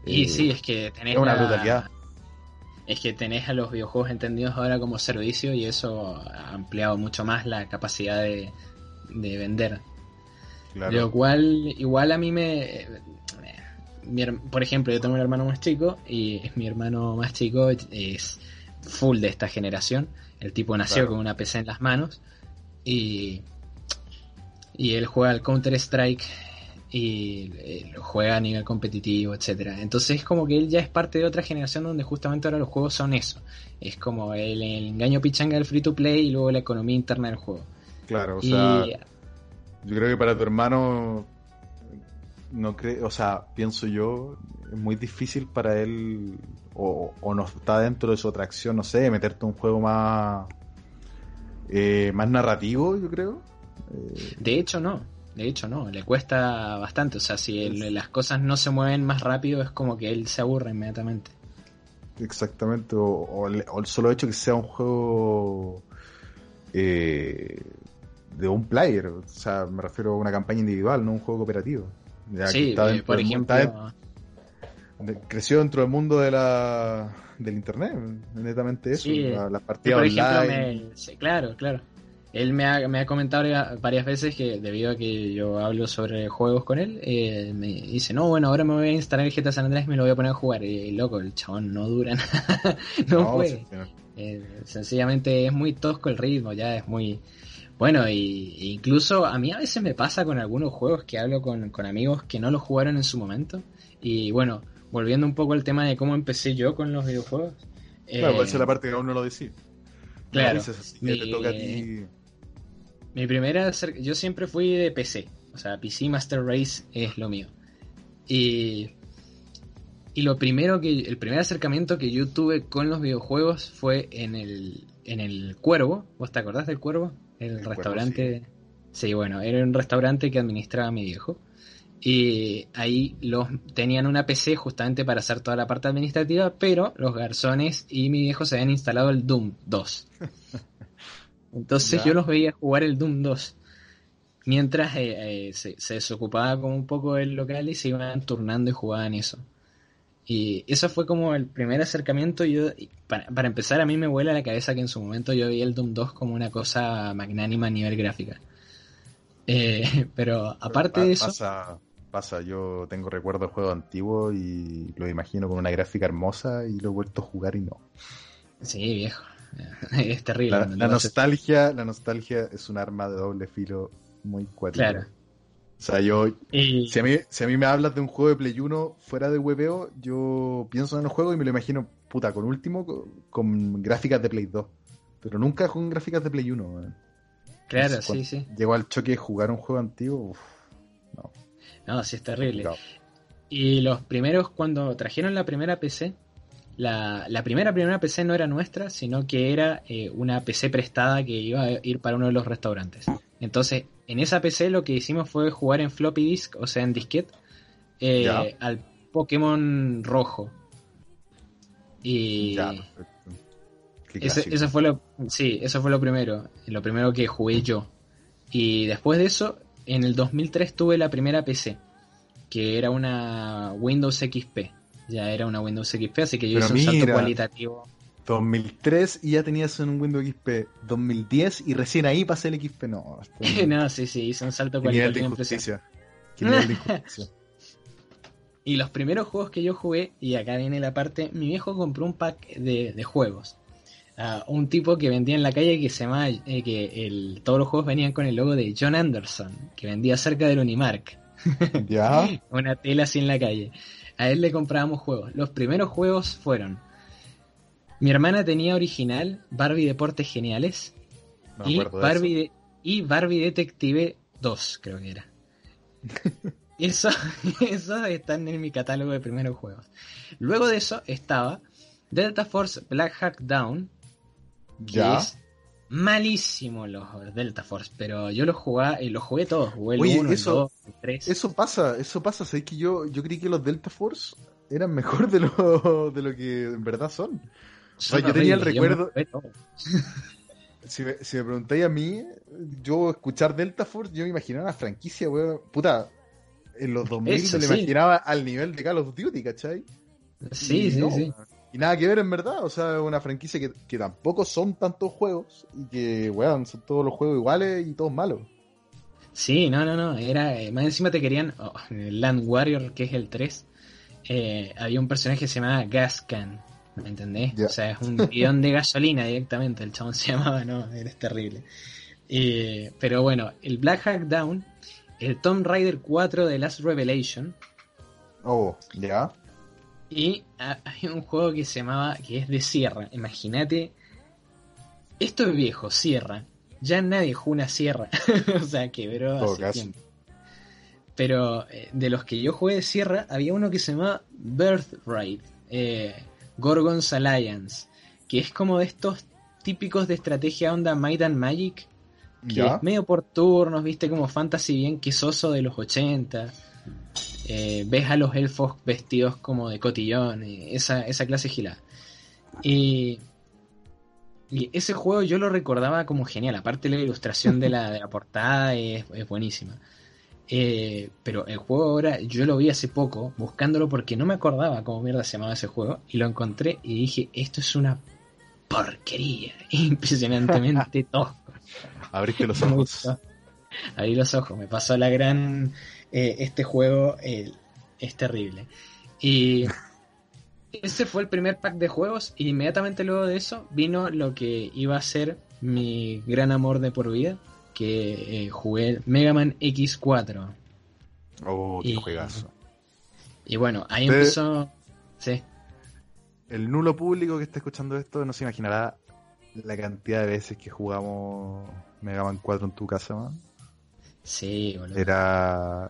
Y eh, sí, es que tenés es una brutalidad. Es que tenés a los videojuegos entendidos ahora como servicio y eso ha ampliado mucho más la capacidad de, de vender. Claro. Lo cual, igual a mí me. por ejemplo, yo tengo un hermano más chico y mi hermano más chico es full de esta generación. El tipo nació Claro. con una PC en las manos y, y él juega al Counter-Strike y eh, lo juega a nivel competitivo, etcétera. Entonces es como que él ya es parte de otra generación donde justamente ahora los juegos son eso. Es como el, el engaño pichanga del free to play y luego la economía interna del juego. Claro, o y sea, yo creo que para tu hermano, no creo, o sea, pienso yo, es muy difícil para él, o, o no está dentro de su atracción, no sé, meterte un juego más, eh, más narrativo, yo creo. Eh, De hecho, no. De hecho, no. Le cuesta bastante. O sea, si el- las cosas no se mueven más rápido, es como que él se aburre inmediatamente. exactamente, o, o el, o el solo hecho que sea un juego eh, de un player, o sea, me refiero a una campaña individual, no un juego cooperativo. Ya sí, está eh, por ejemplo. está de- de- creció dentro del mundo de la del internet netamente eso Sí, la- las partidas por ejemplo, online me- sí, claro, claro. Él me ha, me ha comentado varias- veces que debido a que yo hablo sobre juegos con él, eh, me dice, no, bueno, ahora me voy a instalar el GTA San Andreas y me lo voy a poner a jugar. Y loco, el chabón no dura nada. no, No, puede. sí, sí. Eh, sencillamente es muy tosco el ritmo, ya es muy... Bueno, y e incluso a mí a veces me pasa con algunos juegos que hablo con, con amigos que no los jugaron en su momento. Y bueno, volviendo un poco al tema de cómo empecé yo con los videojuegos. claro eh, esa es la parte que aún no lo decís claro, no dices así que mi- te toca a ti Mi primera, yo siempre fui de PC, o sea, PC Master Race es lo mío. Y, y lo primero que, el primer acercamiento que yo tuve con los videojuegos fue en el, en el Cuervo. ¿Vos te acordás del Cuervo? El, El Cuervo, restaurante. sí. bueno, era un restaurante que administraba mi viejo. Y ahí los tenían una PC justamente para hacer toda la parte administrativa, pero los garzones y mi viejo se habían instalado el Doom 2. Entonces Ya. yo los veía jugar el Doom 2. Mientras eh, eh, se, se desocupaba como un poco el local y se iban turnando y jugaban eso. Y eso fue como el primer acercamiento. Yo, para, para empezar, a mí me vuela la cabeza que en su momento yo vi el Doom 2 como una cosa magnánima a nivel gráfica. Eh, pero aparte Pa- de eso, pasa pasa yo tengo recuerdos de juegos antiguos y lo imagino con una gráfica hermosa y lo he vuelto a jugar y no sí, viejo. Es terrible. la, nostalgia la nostalgia es un arma de doble filo muy cuática Claro. o sea yo Y, Si a, mí, si a mí me hablas de un juego de Play 1 fuera de hueveo, yo pienso en el juego y me lo imagino, puta, con último, con, con gráficas de Play 2. Pero nunca con gráficas de Play 1. weón. claro, sí, sí. Llegó al choque de jugar un juego antiguo, uf, No, sí es terrible. Y los primeros, cuando trajeron la primera PC, la, la primera primera PC no era nuestra, sino que era eh, una PC prestada que iba a ir para uno de los restaurantes. Entonces, en esa PC lo que hicimos fue jugar en floppy disk, o sea, en disquete, eh, al Pokémon rojo. Y eso fue lo, sí, eso fue lo primero, lo primero que jugué yo. Y después de eso, en el 2003 tuve la primera PC, que era una Windows XP. Ya era una Windows XP, así que yo Pero hice un salto cualitativo. 2003 y ya tenías un Windows XP 2010 y recién ahí pasé el XP. No, no sí, sí, hizo un salto cualitativo. y los primeros juegos que yo jugué, y acá viene la parte, mi viejo compró un pack de, juegos. un tipo que vendía en la calle que se llama, eh, que el, todos los juegos venían con el logo de John Anderson, que vendía cerca del Unimark. ¿Ya? Una tela así en la calle. A él le comprábamos juegos. Los primeros juegos fueron mi hermana tenía original Barbie Deportes Geniales y, Barbie y Barbie Detective 2, creo que era. eso, eso están en mi catálogo de primeros juegos. Luego de eso estaba Delta Force Black Hack Down, que es malísimo los Delta Force, pero yo los jugué, eh, los jugué todos, jugué el 1, el 2, el 3. Eso pasa, eso pasa, sabes que yo, yo creí que los Delta Force eran mejor de lo, de lo que en verdad son yo tenía el recuerdo. si, me, si me preguntáis a mí, yo escuchar Delta Force, yo me imaginaba una franquicia, weón. Puta, en los 2000 me lo imaginaba al nivel de Call of Duty, ¿cachai? Sí, sí, sí. Y nada que ver en verdad, o sea, una franquicia que, que tampoco son tantos juegos y que, weón, son todos los juegos iguales y todos malos. Sí, no, no, no, era, eh, más encima te querían, oh, el Land Warrior, que es el 3, eh, había un personaje que se llamaba Gascan, ¿Me entendés? O sea, es un bidón de gasolina directamente, el chabón se llamaba, no, eres terrible. pero bueno, el Black Hack Down, el Tomb Raider 4 de Last Revelation. Oh, ya. Y hay un juego que se llamaba, que es de sierra. Imagínate, esto es viejo, sierra. Ya nadie juega una sierra. o sea, quebró hace tiempo. Pero eh, de los que yo jugué de sierra, había uno que se llamaba Birthright. Eh, Gorgon's Alliance, que es como de estos típicos de estrategia onda Might and Magic, que es medio por turnos, viste, como fantasy bien quesoso de los 80. Eh, ves a los elfos vestidos como de cotillón, esa, esa clase gilada. Y, y, ese juego yo lo recordaba como genial, aparte la ilustración de la, de la portada es, es buenísima. Eh, pero el juego ahora, yo lo vi hace poco, buscándolo porque no me acordaba cómo mierda se llamaba ese juego, y lo encontré y dije, esto es una porquería, impresionantemente tosco. Abriste los ojos. Abrí los ojos, me pasó la gran... Eh, este juego es terrible. Y ese fue el primer pack de juegos y inmediatamente luego de eso vino lo que iba a ser mi gran amor de por vida, que eh, jugué Mega Man X4. Oh, qué y, juegazo. Y bueno, ahí empezó. Sí. El nulo público que está escuchando esto no se imaginará la cantidad de veces que jugamos Mega Man 4 en tu casa, man. Sí, boludo. Era.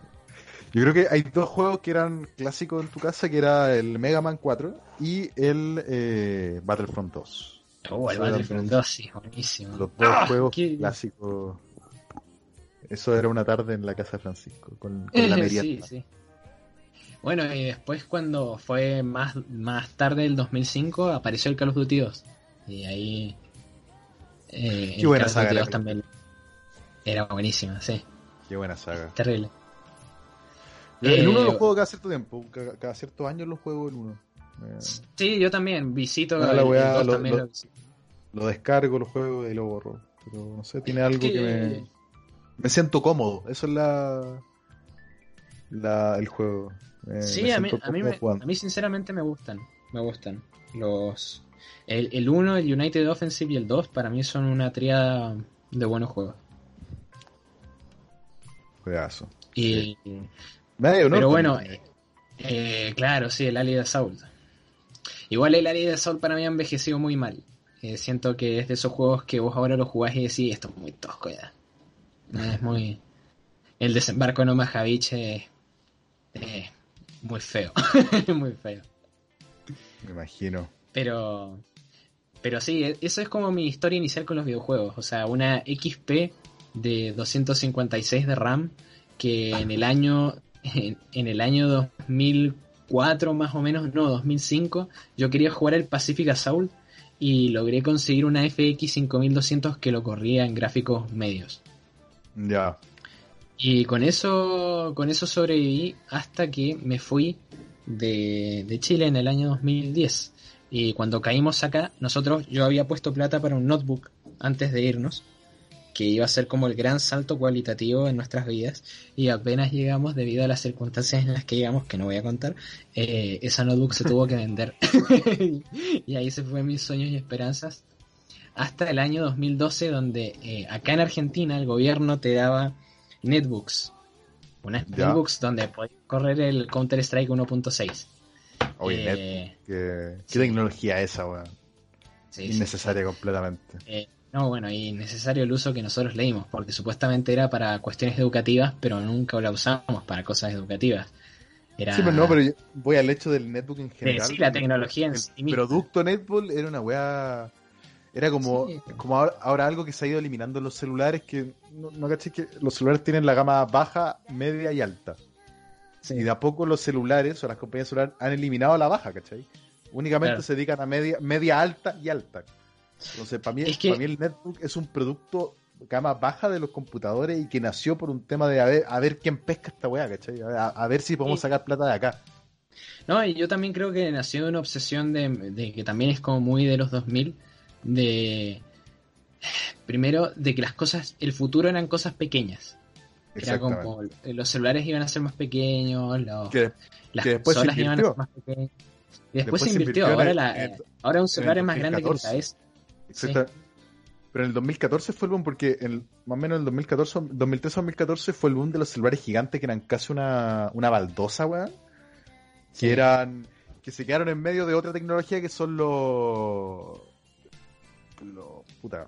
Yo creo que hay dos juegos que eran clásicos en tu casa, que era el Mega Man 4 y el eh, Battlefront 2. Oh, el Battlefront 2, sí, buenísimo. Los dos ¡Ah! juegos clásicos eso era una tarde en la casa de Francisco, con, la merienda. sí, sí. Bueno, y después cuando fue más, más tarde del 2005 apareció el Call of Duty 2. Y ahí... Eh, Qué buena saga. Era también era buenísima, sí. Qué buena saga. Terrible. El 1 lo juego cada cierto tiempo, cada, ciertos años lo juego el 1. Sí, yo también visito el, lo, también lo, descargo, lo juego y lo borro. Pero no sé, tiene algo que me me siento cómodo. Eso es la, la el juego. sí, a mí, a, mí a mí sinceramente me gustan. Me gustan. Los el, el 1, el United Offensive y el 2 para mí son una triada de buenos juegos. Juegazo. Y, Pero bueno, eh, claro, sí, el Alien Assault. Igual el Alien Assault para mí ha envejecido muy mal. Eh, siento que es de esos juegos que vos ahora lo jugás y decís, esto es muy tosco ya. Es muy. El desembarco en Omaha Beach es. muy feo. muy feo. Me imagino. Pero. Pero sí, e, eso es como mi historia inicial con los videojuegos. O sea, una XP de 256 de RAM que en el año. En, el año 2004 más o menos, no, 2005, yo quería jugar el Pacific Assault y logré conseguir una FX 5200 que lo corría en gráficos medios. Ya. Y con eso, con eso sobreviví hasta que me fui de, Chile en el año 2010. Y cuando caímos acá, nosotros, yo había puesto plata para un notebook antes de irnos, que iba a ser como el gran salto cualitativo en nuestras vidas. Y apenas llegamos, debido a las circunstancias en las que llegamos, que no voy a contar, eh, esa notebook se tuvo que vender. y ahí se fue mis sueños y esperanzas. Hasta el año 2012, donde eh, acá en Argentina el gobierno te daba netbooks. Unas netbooks donde podías correr el Counter-Strike 1.6. Oye, eh, ¿qué, tecnología esa, weón? Innecesaria completamente. Eh, no, bueno, y necesario el uso que nosotros leímos, porque supuestamente era para cuestiones educativas, pero nunca la usamos para cosas educativas. Era... Sí, pero no, pero voy al hecho del netbook en general. Sí, la tecnología en el sí producto netbook era una weá... Era como, como ahora, algo que se ha ido eliminando en los celulares, que no, no caché que los celulares tienen la gama baja, media y alta. Y de a poco los celulares o las compañías celulares han eliminado la baja, ¿cachai? Únicamente se dedican a media, media alta y alta. Entonces, para mí, para mí el netbook es un producto gama baja de los computadores y que nació por un tema de a ver, a ver quién pesca esta weá, ¿cachai? A, ver si podemos sacar plata de acá. No, y yo también creo que nació de una obsesión de, de, que también es como muy de los 2000, de... Primero, de que las cosas, el futuro eran cosas pequeñas. Era como los celulares iban a ser más pequeños, los, las después iban a ser más pequeñas. Y después, se invirtió, ahora, la, ahora un celular es más grande que la cabeza. Pero en el 2014 fue el boom porque el, más o menos en el 2014, 2013-2014 fue el boom de los celulares gigantes que eran casi una, una baldosa, weón. Que eran. que se quedaron en medio de otra tecnología que son los. los. puta.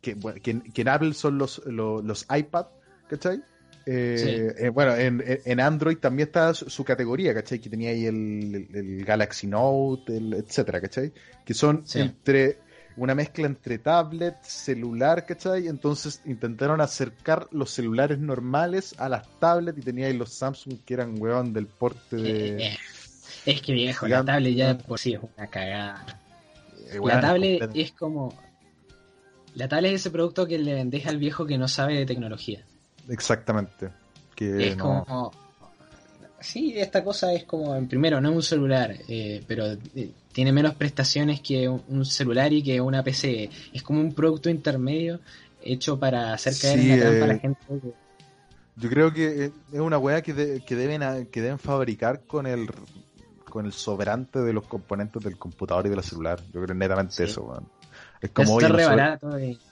Que, que, que en Apple son los, los, los iPad, ¿cachai? Eh, eh, bueno, en, en, Android también está su, categoría, ¿cachai? Que tenía ahí el, Galaxy Note, el, etcétera, ¿cachai? Que son entre una mezcla entre tablet, celular, ¿cachai? Entonces intentaron acercar los celulares normales a las tablets y tenía ahí los Samsung que eran, weón, del porte de... Eh, es que viejo, la tablet ya por sí es una cagada. la tablet es como... La tablet es ese producto que le vendes al viejo que no sabe de tecnología. Exactamente. Que es como. Sí, esta cosa es como, en primero, no es un celular, eh, pero eh, tiene menos prestaciones que un, celular y que una PC. Es como un producto intermedio hecho para hacer caer en la trampa a la eh, gente. Yo creo que es una weá que, que, deben, que deben fabricar con el con el sobrante de los componentes del computador y del celular. Yo creo netamente eso, weón. Es como.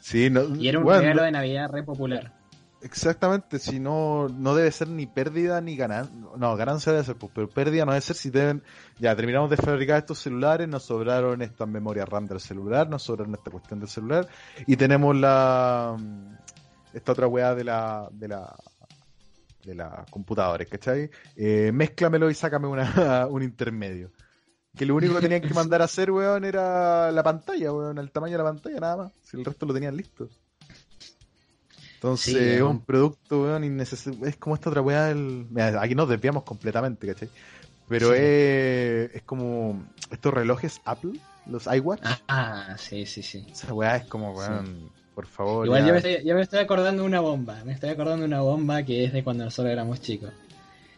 Sí, y era un regalo de Navidad re popular. Exactamente, si no, no debe ser ni pérdida ni ganancia. No, ganancia debe ser, pues, pero pérdida no debe ser si deben. Ya terminamos de fabricar estos celulares, nos sobraron estas memorias RAM del celular, nos sobraron esta cuestión del celular, y tenemos la. Esta otra weá de la. de la de las computadores, ¿cachai? Eh, mézclamelo y sácame una, un intermedio. Que lo único que tenían que mandar a hacer, weón, era la pantalla, weón, el tamaño de la pantalla, nada más. Si el resto lo tenían listo. Entonces, es un producto, weón, innecesario. Es como esta otra weá del... aquí nos desviamos completamente, ¿cachai? Pero es, es como estos relojes Apple, los iWatch. Ah, sí, sí, sí. Esa weá es como, weón, por favor. Igual ya... me, estoy, me estoy acordando de una bomba. Me estoy acordando de una bomba que es de cuando nosotros éramos chicos.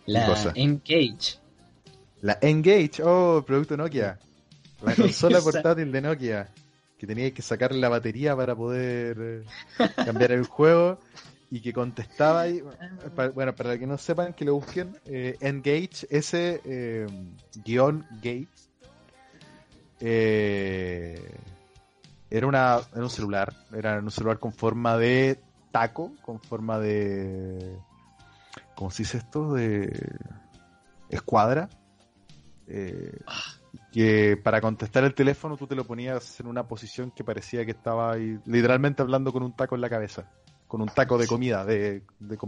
La Engage. La Engage, oh, producto Nokia. La consola portátil de Nokia que tenía que sacarle la batería para poder eh, cambiar el juego y que contestaba ahí, bueno, para que no sepan que lo busquen, eh, Engage, ese eh, guion Gate, era, una, era un celular, era un celular con forma de taco, con forma de, ¿cómo se dice esto? De escuadra. Ah que para contestar el teléfono tú te lo ponías en una posición que parecía que estaba ahí, literalmente hablando con un taco en la cabeza, con un taco de comida, de, de.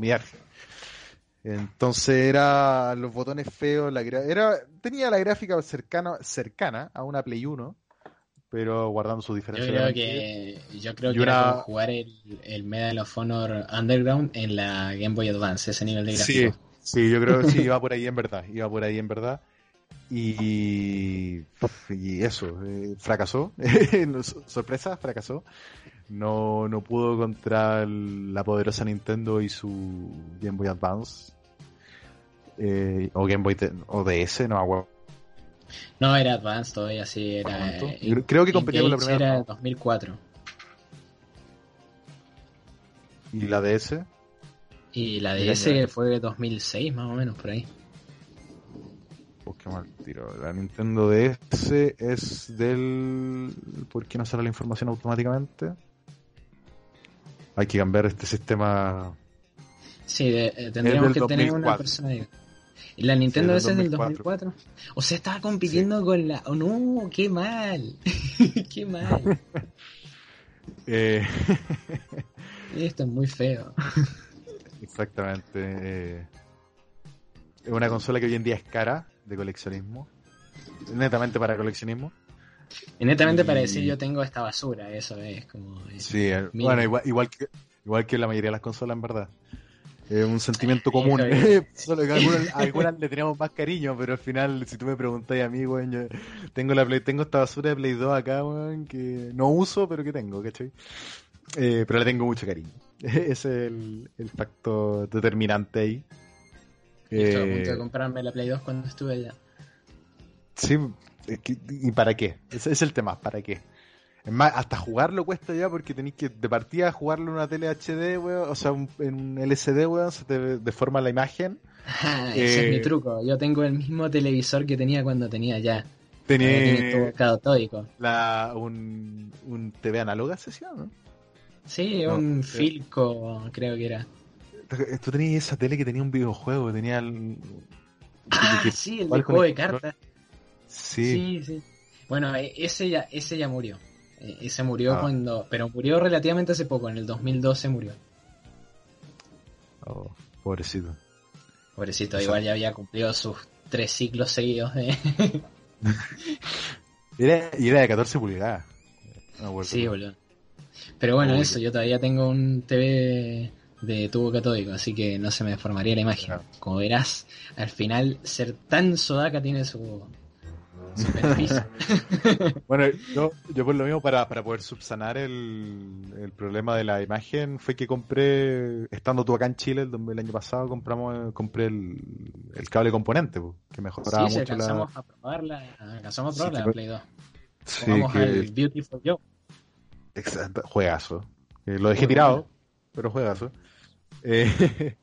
Entonces era los botones feos, la era tenía la gráfica cercana cercana a una Play 1, pero guardando sus diferencias. Yo creo que yo creo que era jugar el, el, Medal of Honor Underground en la Game Boy Advance, ese nivel de gráfico. Sí, sí, yo creo que sí iba por ahí en verdad, iba por ahí en verdad. Y, eso, eh, fracasó. Sorpresa, fracasó. No, no pudo contra la poderosa Nintendo y su Game Boy Advance. Eh, o Game Boy o DS, no aguanto. No, era Advance todavía, sí, era... Eh, creo que competía con la primera. Era 2004. ¿Y la DS? Y la DS fue 2006 más o menos, por ahí. Qué mal tiro. La Nintendo DS es del... ¿Por qué no sale la información automáticamente? Hay que cambiar este sistema. Sí, eh, tendríamos que tener una persona. ¿Y la Nintendo DS es del 2004? O sea, estaba compitiendo con la. ¡Oh, no! ¡Qué mal! ¡Qué mal! eh... Esto es muy feo. Exactamente. Eh, es una consola que hoy en día es cara de coleccionismo. Netamente para coleccionismo. Y netamente para decir yo tengo esta basura, eso es como... sí, eh, bueno, igual, igual, que, igual que la mayoría de las consolas en verdad. Es un sentimiento común. Solo que a algunas, le teníamos más cariño, pero al final, si tú me preguntas a mí, yo tengo, la Play, tengo esta basura de Play 2 acá, que no uso, pero que tengo, ¿cachai? Eh, pero le tengo mucho cariño. Ese es el, el factor determinante ahí. Estuve a punto de eh, comprarme la Play 2 cuando estuve allá. Sí, ¿Y para qué? Ese es el tema, ¿para qué? Es más, hasta jugarlo cuesta ya porque tenéis que de partida jugarlo en una tele HD, weón, o sea, en un LCD, weón, se te deforma la imagen. ese es mi eh, truco. Yo tengo el mismo televisor que tenía cuando tenía ya. Tenía. La, un, un TV análoga sesión, ¿no? Sí, un Filco, creo que era. Tú tenías esa tele que tenía un videojuego, tenía el... Ah, sí, el juego de cartas. Sí. sí, Bueno, e, ese ya, ese ya murió. E, ese murió ah. cuando. Pero murió relativamente hace poco, en el 2012 murió. Oh, pobrecito. Pobrecito, igual ya había cumplido sus tres ciclos seguidos de. era, y era de 14 pulgadas. sí, boludo. Pero bueno, eso, yo todavía tengo un TV de tubo catódico, así que no se me deformaría la imagen. Como verás, al final ser tan sodaca tiene su, bueno, yo, yo por lo mismo, para, para poder subsanar el, el, problema de la imagen, fue que compré, estando tú acá en Chile el, el año pasado, compramos compré el, el cable componente, que mejoraba sí, mucho la... a probarla, alcanzamos a probarla sí, la Play 2. Sí, Vamos que... al Beautiful Joe. Exacto, juegazo. Eh, lo dejé tirado, pero juegazo. Eh,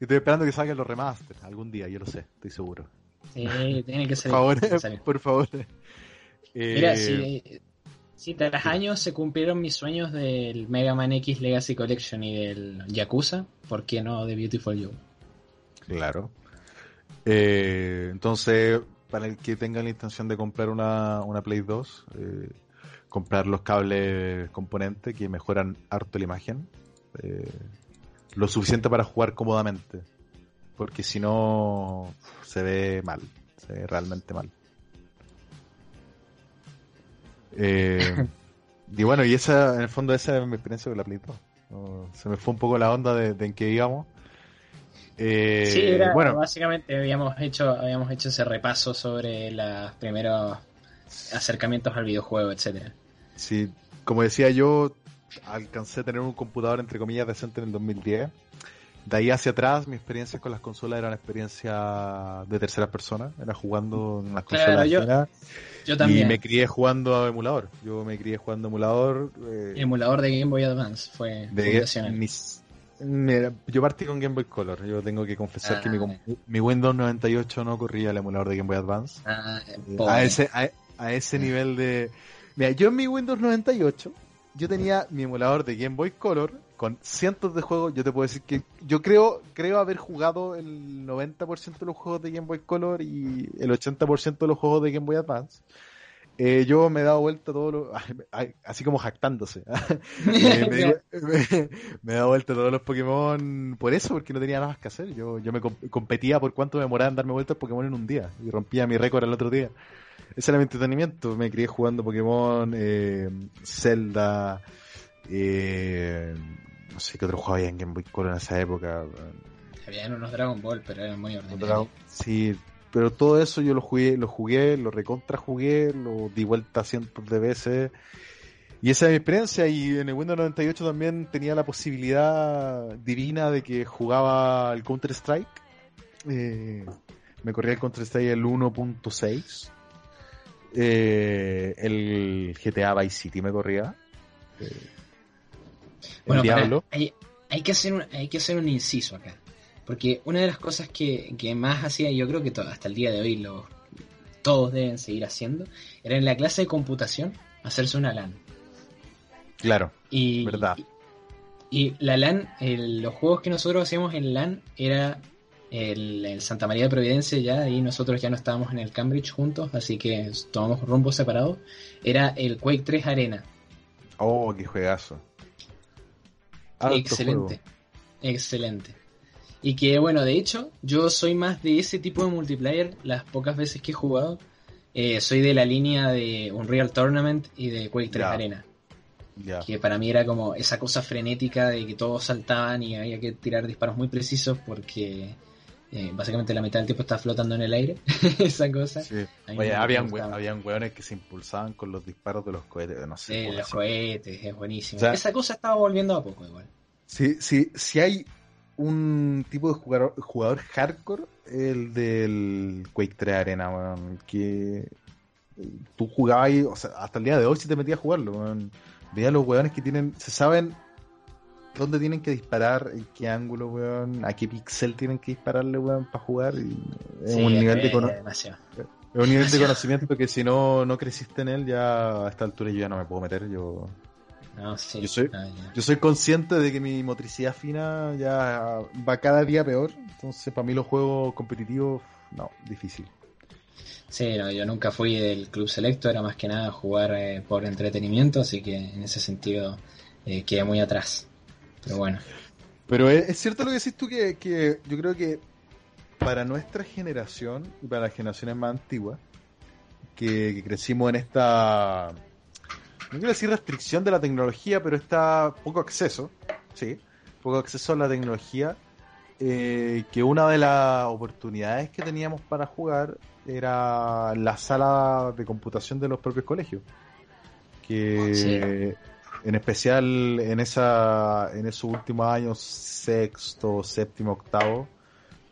estoy esperando que salgan los remasters algún día, yo lo sé, estoy seguro. Sí, tiene que ser. Por favor, por favor. Mira, eh, si, tras años se cumplieron mis sueños del Mega Man X Legacy Collection y del Yakuza, ¿por qué no de Beautiful You? Claro. Eh, entonces, para el que tenga la intención de comprar una, una Play 2, eh, comprar los cables componentes que mejoran harto la imagen. Lo suficiente para jugar cómodamente porque si no se ve mal, se ve realmente mal. Eh, y bueno, y esa, en el fondo esa es mi experiencia con la Play se me fue un poco la onda de, en qué íbamos. Eh, sí, era, bueno, básicamente habíamos hecho, habíamos hecho ese repaso sobre los primeros acercamientos al videojuego, etcétera. Sí, como decía yo, alcancé a tener un computador entre comillas decente en el 2010 de ahí hacia atrás, mi experiencia con las consolas era una experiencia de tercera persona, era jugando en las consolas. yo, también. Y me crié jugando a emulador. Yo me crié jugando a emulador. Eh, emulador de Game Boy Advance fue de, yo partí con Game Boy Color. Yo tengo que confesar que mi, ah. mi, Windows 98 no corría el emulador de Game Boy Advance. Ah, a, ese, a, ese nivel de. Mira, yo en mi Windows 98 yo tenía mi emulador de Game Boy Color con cientos de juegos. Yo te puedo decir que yo creo creo haber jugado el 90% de los juegos de Game Boy Color y el 80% de los juegos de Game Boy Advance. Eh, yo me he dado vuelta todo lo, así como jactándose. Eh, me, he dado vuelta todos los Pokémon por eso, porque no tenía nada más que hacer. Yo, yo me competía por cuánto me demoraba en darme vueltas Pokémon en un día y rompía mi récord el otro día. Ese era mi entretenimiento. Me crié jugando Pokémon, eh, Zelda, eh, no sé qué otro juego había en Game Boy Color en esa época. Habían unos Dragon Ball, pero eran muy ordinarios. Sí, pero todo eso yo lo jugué, lo jugué, lo recontra jugué, lo di vuelta cientos de veces. Y esa es mi experiencia. Y en el Windows 98 también tenía la posibilidad divina de que jugaba el Counter Strike. Eh, me corría el Counter Strike el 1.6 eh, el GTA Vice City me corría. Eh, bueno, Diablo. hay, hay, que hacer un, hay que hacer un inciso acá. Porque una de las cosas que, que más hacía, yo creo que hasta el día de hoy lo, todos deben seguir haciendo, era en la clase de computación hacerse una LAN. Claro, y, verdad. Y, la LAN, los juegos que nosotros hacíamos en LAN era el, Santa María de Providencia ya, y nosotros ya no estábamos en el Cambridge juntos, así que tomamos rumbos separados. Era el Quake 3 Arena. Oh, qué juegazo. excelente, excelente. Y que bueno, de hecho, yo soy más de ese tipo de multiplayer las pocas veces que he jugado. Eh, soy de la línea de Unreal Tournament y de Quake 3 Arena. Que para mí era como esa cosa frenética de que todos saltaban y había que tirar disparos muy precisos porque eh, básicamente la mitad del tiempo estaba flotando en el aire. esa cosa. Oye, habían, habían hueones que se impulsaban con los disparos de los cohetes, no sé. los cohetes, es buenísimo. esa cosa estaba volviendo a poco igual. Sí, sí, si hay un tipo de jugador, jugador hardcore, el del Quake 3 Arena, que tú jugabas ahí, o sea, hasta el día de hoy si te metías a jugarlo, man. veía los weones que tienen, se saben dónde tienen que disparar, en qué ángulo, weón, a qué pixel tienen que dispararle, weón, para jugar. Y es un nivel de un nivel de conocimiento que si no, no creciste en él, ya a esta altura yo ya no me puedo meter. Yo yo, soy, yo soy consciente de que mi motricidad fina ya va cada día peor. Entonces, para mí los juegos competitivos, no, difícil. Sí, no, yo nunca fui del club selecto, era más que nada jugar eh, por entretenimiento, así que en ese sentido eh, quedé muy atrás. Pero bueno. Pero es, cierto lo que decís tú, que, que yo creo que para nuestra generación y para las generaciones más antiguas, que crecimos en esta no quiero decir restricción de la tecnología, pero está poco acceso, sí, poco acceso a la tecnología, eh, que una de las oportunidades que teníamos para jugar era la sala de computación de los propios colegios. Que en especial en esa en esos últimos años, sexto, séptimo, octavo,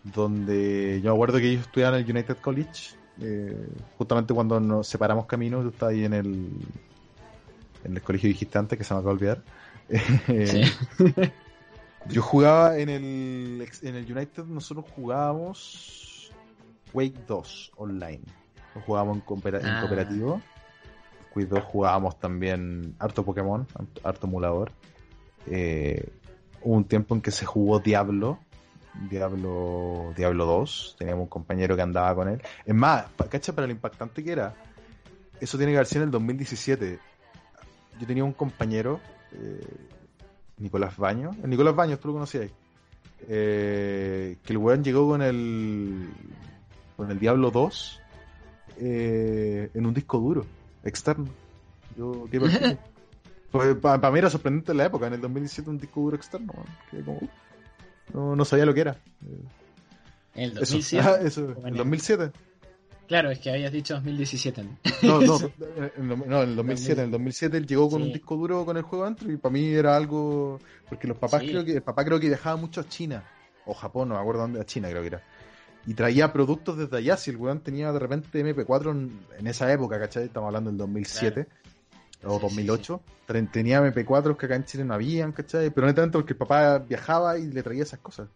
donde yo me acuerdo que ellos estudiaban en el United College, eh, justamente cuando nos separamos caminos, yo estaba ahí en el en el colegio digitante que se me acaba de olvidar. Yo jugaba en el, en el United, nosotros jugábamos Quake 2 online. Lo jugábamos en, ah. cooperativo. 2 jugábamos también harto Pokémon, harto emulador. Eh, hubo un tiempo en que se jugó Diablo, Diablo, Diablo 2. Teníamos un compañero que andaba con él. Es más, cacha para lo impactante que era. Eso tiene que haber sido en el 2017 yo tenía un compañero, eh, Nicolás Baños, el Nicolás Baños, tú lo conocías, eh, que el weón llegó con el, con el Diablo 2 eh, en un disco duro, externo. Yo, ¿qué pues, para mí era sorprendente en la época, en el 2017 un disco duro externo, que como, no, no, sabía lo que era. ¿En el 2007? Eso, ah, el 2007. Claro, es que habías dicho 2017. No, no, no, en el 2007. En el 2007 él llegó con un disco duro con el juego dentro y para mí era algo. Porque los papás creo que. El papá creo que viajaba mucho a China. O Japón, no me acuerdo dónde, a China creo que era. Y traía productos desde allá. Si el weón tenía de repente MP4 en, esa época, ¿cachai? Estamos hablando del 2007. O 2008, tenía MP4 que acá en Chile no habían, ¿cachai? Pero netamente porque el papá viajaba y le traía esas cosas.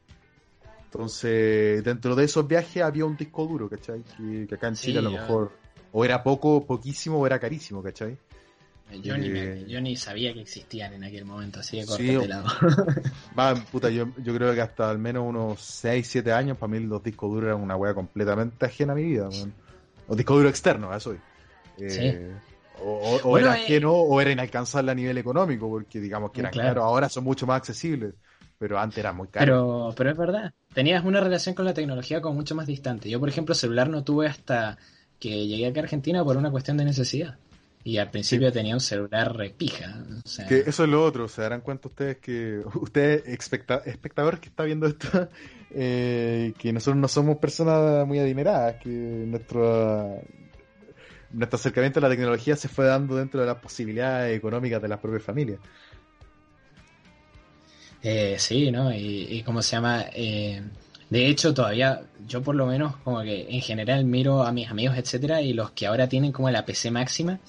Entonces, dentro de esos viajes había un disco duro, ¿cachai? Que, acá en Chile a lo mejor o era poco, poquísimo o era carísimo, ¿cachai? Yo, ni, eh, yo ni sabía que existían en aquel momento, así de sí, lado. Va, puta, yo, yo creo que hasta al menos unos 6, 7 años, para mí los discos duros eran una wea completamente ajena a mi vida. O disco duro externo, eso soy. Eh, o, era eh, ajeno o era inalcanzable a nivel económico, porque digamos que eran claro. ahora son mucho más accesibles pero antes era muy caro. Pero, pero es verdad, tenías una relación con la tecnología como mucho más distante. Yo, por ejemplo, celular no tuve hasta que llegué aquí a Argentina por una cuestión de necesidad. Y al principio tenía un celular repija. que eso es lo otro, se darán cuenta ustedes que, usted, espectador que está viendo esto, eh, que nosotros no somos personas muy adineradas, que nuestro, nuestro acercamiento a la tecnología se fue dando dentro de las posibilidades económicas de las propias familias. Eh, sí, ¿no? Y, y, cómo se llama. Eh, De hecho, todavía, yo por lo menos, como que en general miro a mis amigos, etcétera, y los que ahora tienen como la PC máxima,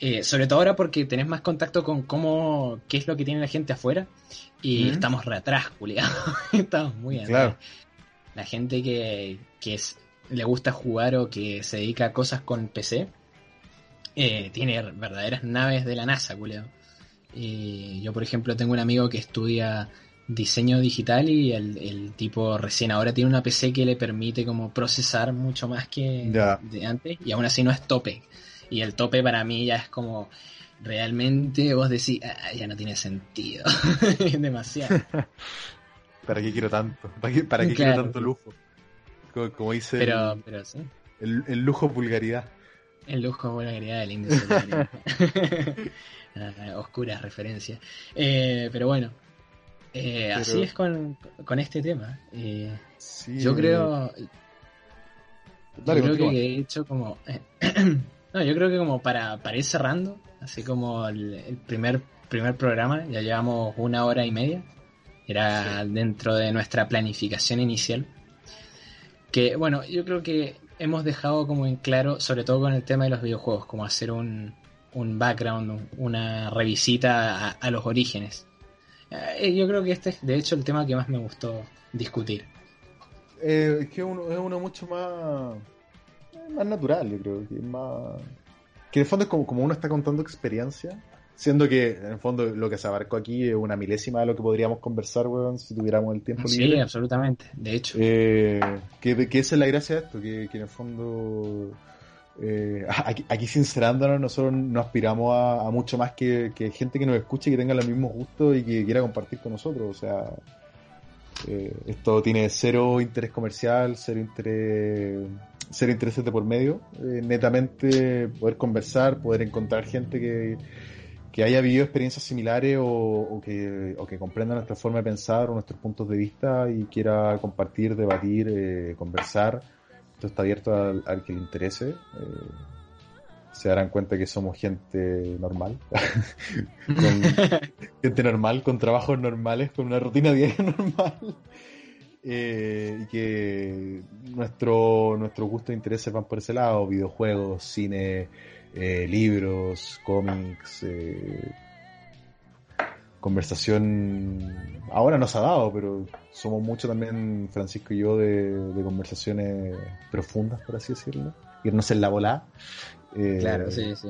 eh, sobre todo ahora porque tenés más contacto con cómo, qué es lo que tiene la gente afuera, y estamos re atrás, Julián. estamos muy atrás. La gente que, que es, le gusta jugar o que se dedica a cosas con PC, eh, tiene verdaderas naves de la NASA, Julián. Y yo, por ejemplo, tengo un amigo que estudia diseño digital y el, tipo recién ahora tiene una PC que le permite como procesar mucho más que de antes y aún así no es tope. Y el tope para mí ya es como realmente vos decís, ah, ya no tiene sentido. es demasiado. ¿Para qué quiero tanto? ¿Para qué, para qué quiero tanto lujo? Como, dice pero, pero, sí. el, lujo vulgaridad. El lujo vulgaridad del índice. Ah, oscuras referencias. Eh, pero bueno, eh, Así es con, este tema. Eh, yo creo. yo creo que he hecho como. no, yo creo que como para, para ir cerrando, así como el, primer, primer programa, ya llevamos una hora y media. Era dentro de nuestra planificación inicial. Que bueno, yo creo que hemos dejado como en claro, sobre todo con el tema de los videojuegos, como hacer un, un background, una revisita a los orígenes eh, yo creo que este es de hecho el tema que más me gustó discutir. Eh, es que uno, es uno mucho más, más natural, yo creo, que más... Que en el fondo es como, como uno está contando experiencia, siendo que en el fondo lo que se abarcó aquí es una milésima de lo que podríamos conversar, weón, si tuviéramos el tiempo libre. Sí, absolutamente, de hecho. Eh, que, que esa es la gracia de esto, que, que en el fondo eh, aquí, aquí, sincerándonos, nosotros no aspiramos a, mucho más que, gente que nos escuche que tenga los mismos gustos y que quiera compartir con nosotros. O sea, eh, esto tiene cero interés comercial, cero interés, cero intereses de por medio. Eh, netamente poder conversar, poder encontrar gente que, que haya vivido experiencias similares o, que, o que comprenda nuestra forma de pensar o nuestros puntos de vista y quiera compartir, debatir, conversar está abierto al, que le interese. Eh, se darán cuenta que somos gente normal, gente normal, con trabajos normales, con una rutina diaria normal. Eh, y que nuestro, nuestro gusto e intereses van por ese lado, videojuegos, cine, eh, libros, cómics, conversación ahora nos ha dado, pero somos mucho también, Francisco y yo, de, conversaciones profundas, por así decirlo. Irnos en la bola. Eh, claro, sí, sí.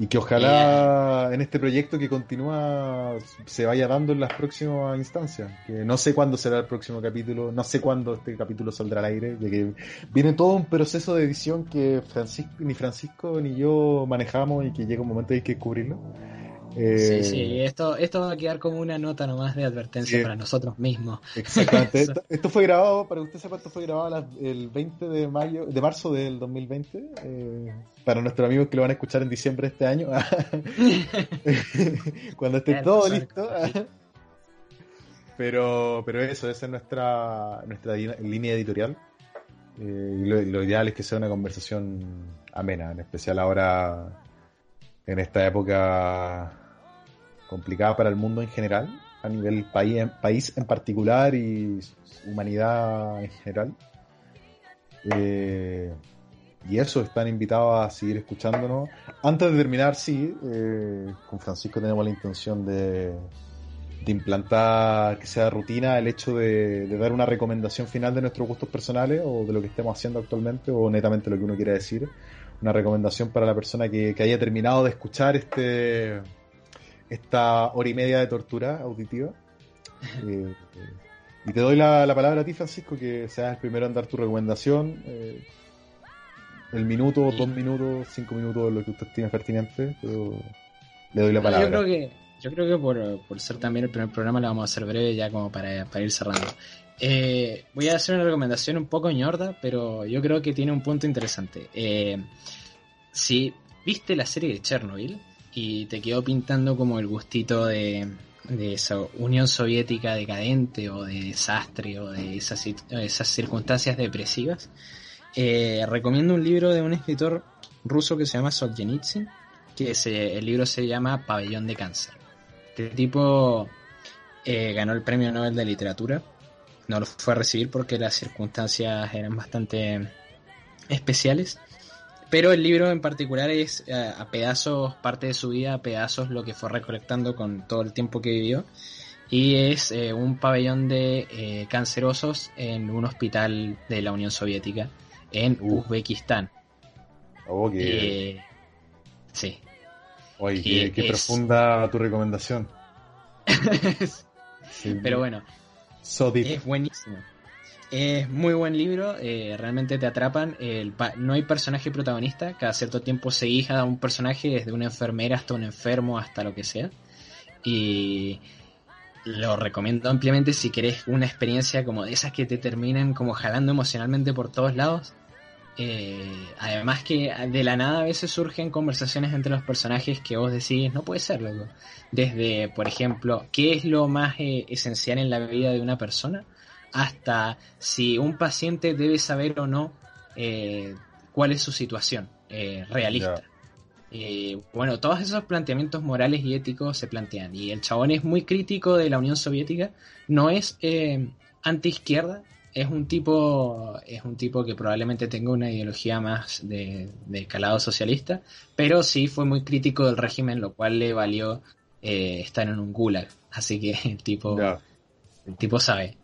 Y que ojalá en este proyecto que continúa se vaya dando en las próximas instancias. Que no sé cuándo será el próximo capítulo, no sé cuándo este capítulo saldrá al aire, de que viene todo un proceso de edición que Francisco, ni Francisco ni yo manejamos y que llega un momento de que Sí, sí, eh, esto, esto va a quedar como una nota nomás de advertencia para nosotros mismos. Exactamente. esto, fue grabado, para que usted sepa, esto fue grabado el 20 de mayo, de marzo del 2020. Eh, para nuestros amigos que lo van a escuchar en diciembre de este año. Cuando esté todo listo. pero, pero eso, esa es nuestra, nuestra línea editorial. Eh, y lo, lo ideal es que sea una conversación amena, en especial ahora en esta época complicada para el mundo en general, a nivel país, país en particular y humanidad en general. Eh, y eso, están invitados a seguir escuchándonos. Antes de terminar, sí, eh, con Francisco tenemos la intención de, de, implantar que sea rutina el hecho de, dar una recomendación final de nuestros gustos personales o de lo que estemos haciendo actualmente o netamente lo que uno quiera decir. Una recomendación para la persona que, que haya terminado de escuchar este esta hora y media de tortura auditiva. Eh, y te doy la, palabra a ti, Francisco, que seas el primero en dar tu recomendación. Eh, el minuto, dos minutos, cinco minutos, lo que usted tiene pertinente, pero le doy la palabra. Yo creo que, yo creo que por, por ser también el primer programa, lo vamos a hacer breve ya como para, para ir cerrando. Eh, voy a hacer una recomendación un poco ñorda, pero yo creo que tiene un punto interesante. si viste la serie de Chernobyl, y te quedó pintando como el gustito de, esa Unión Soviética decadente o de desastre o de esas, circunstancias depresivas, eh, recomiendo un libro de un escritor ruso que se llama Solzhenitsyn, que el libro se llama Pabellón de Cáncer. Este tipo eh, ganó el Premio Nobel de Literatura no lo fue a recibir porque las circunstancias eran bastante especiales. Pero el libro en particular es eh, a pedazos parte de su vida, a pedazos lo que fue recolectando con todo el tiempo que vivió. Y es eh, un pabellón de eh, cancerosos en un hospital de la Unión Soviética en Uzbekistán. Oh, sí. Oye, qué, profunda tu recomendación. Pero bueno, es buenísimo. Es muy buen libro, eh, realmente te atrapan. El no hay personaje protagonista, cada cierto tiempo seguís a un personaje, desde una enfermera hasta un enfermo, hasta lo que sea. Y lo recomiendo ampliamente si querés una experiencia como de esas que te terminan como jalando emocionalmente por todos lados. Eh, además que de la nada a veces surgen conversaciones entre los personajes que vos decís, no puede ser, loco. Desde, por ejemplo, ¿qué es lo más eh, esencial en la vida de una persona? Hasta si un paciente debe saber o no eh, cuál es su situación realista. bueno, todos esos planteamientos morales y éticos se plantean. Y el chabón es muy crítico de la Unión Soviética. No es anti-izquierda, es un tipo es un tipo que probablemente tenga una ideología más de, calado socialista pero sí fue muy crítico del régimen lo cual le valió eh, estar en un gulag. Así que el tipo el tipo sabe.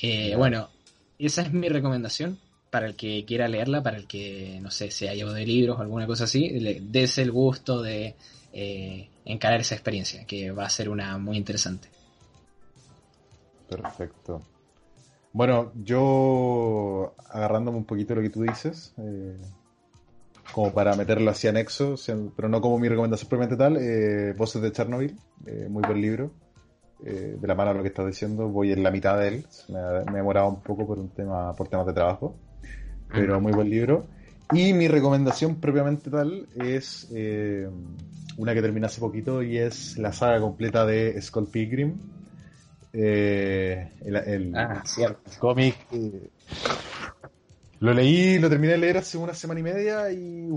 Eh, bueno esa es mi recomendación para el que quiera leerla para el que no sé se haya de libros o alguna cosa así le des el gusto de eh, encarar esa experiencia que va a ser una muy interesante. Perfecto bueno, yo agarrándome un poquito de lo que tú dices, eh, como para meterlo así anexo, pero no como mi recomendación propiamente tal, eh, Voces de Chernobyl, eh, muy buen libro, de la mano de lo que estás diciendo, voy en la mitad de él, me, he demorado un poco por un tema, por temas de trabajo, pero muy buen libro. Y mi recomendación propiamente tal es una que terminé hace poquito y es la saga completa de Skull Pilgrim eh, el, ah, cómic. Eh, lo leí, lo terminé de leer hace una semana y media y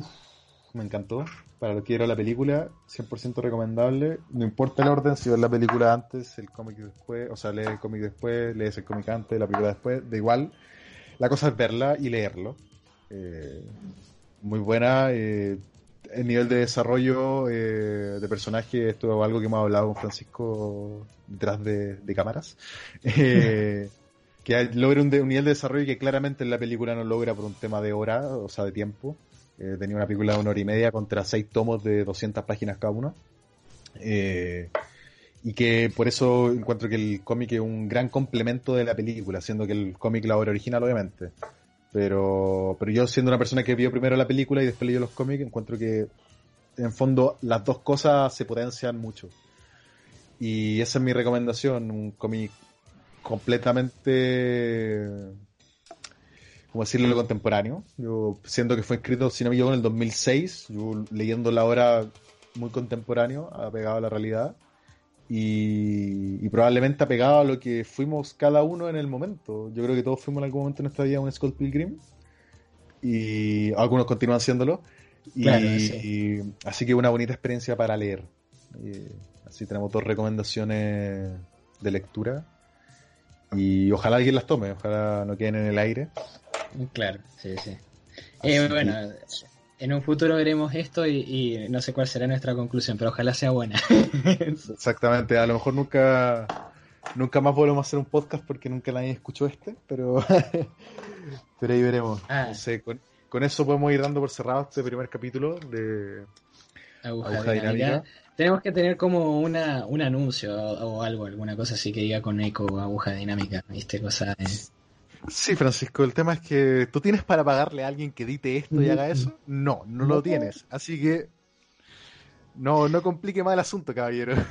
me encantó. Para lo que era la película, 100% recomendable. No importa el orden, si ves la película antes, el cómic después, o sea, lees el cómic después, lees el cómic antes, la película después, da igual. La cosa es verla y leerlo. Eh, muy buena. Eh, el nivel de desarrollo eh, de personaje, esto es algo que hemos hablado con Francisco detrás de, cámaras, eh, que logra un, nivel de desarrollo que claramente en la película no logra por un tema de hora, o sea, de tiempo. Eh, tenía una película de una hora y media contra seis tomos de 200 páginas cada uno. y que por eso encuentro que el cómic es un gran complemento de la película, siendo que el cómic la obra original, obviamente. Pero, pero yo siendo una persona que vio primero la película y después leyó los cómics, encuentro que en fondo las dos cosas se potencian mucho. Y esa es mi recomendación, un cómic completamente, como decirlo, lo contemporáneo. Yo siento que fue escrito, si no me equivoco, en el 2006, yo leyendo la obra muy contemporáneo, apegado a la realidad y, probablemente apegado a lo que fuimos cada uno en el momento. Yo creo que todos fuimos en algún momento en nuestra vida un Skull Pilgrim y algunos continúan haciéndolo. Y, así que una bonita experiencia para leer. así tenemos dos recomendaciones de lectura y ojalá alguien las tome, ojalá no queden en el aire. Claro, sí, sí. Eh, bueno, en un futuro veremos esto y, no sé cuál será nuestra conclusión, pero ojalá sea buena. Exactamente, a lo mejor nunca nunca más volvemos a hacer un podcast porque nunca nadie escuchó este, pero, pero ahí veremos. Ah. con, eso podemos ir dando por cerrado este primer capítulo de Aguja, dinámica. Tenemos que tener como una, un anuncio o, algo, alguna cosa así que diga con eco aguja dinámica, ¿viste? Cosa de... Sí, Francisco, el tema es que tú tienes para pagarle a alguien que edite esto y haga eso. No, no lo tienes. Así que no, no complique más el asunto, caballero.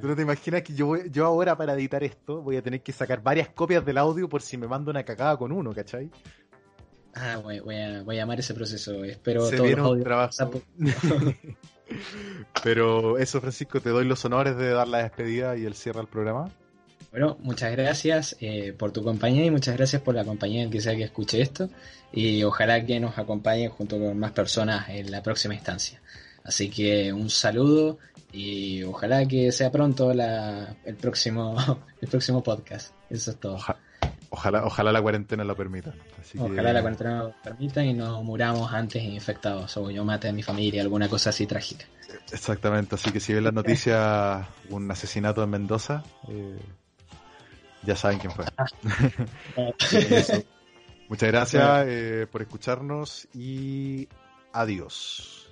Tú no te imaginas que yo, yo ahora para editar esto voy a tener que sacar varias copias del audio por si me mando una cagada con uno, ¿cachai? Ah, voy, voy, a, voy a amar ese proceso. Espero Se todos los trabajo. Pero eso, Francisco, te doy los honores de dar la despedida y el cierre al programa. Bueno, muchas gracias eh, por tu compañía y muchas gracias por la compañía en que sea que escuche esto y ojalá que nos acompañe junto con más personas en la próxima instancia. Así que un saludo Y ojalá que sea pronto la, el próximo el próximo podcast. Eso es todo. Oja- ojalá, ojalá la cuarentena lo permita. Así que- Ojalá la cuarentena nos permita y no muramos antes infectados o yo mate a mi familia, alguna cosa así trágica. Exactamente, así que si ven las noticias un asesinato en Mendoza, eh, ya saben quién fue. Eso. Muchas gracias eh, por escucharnos y adiós.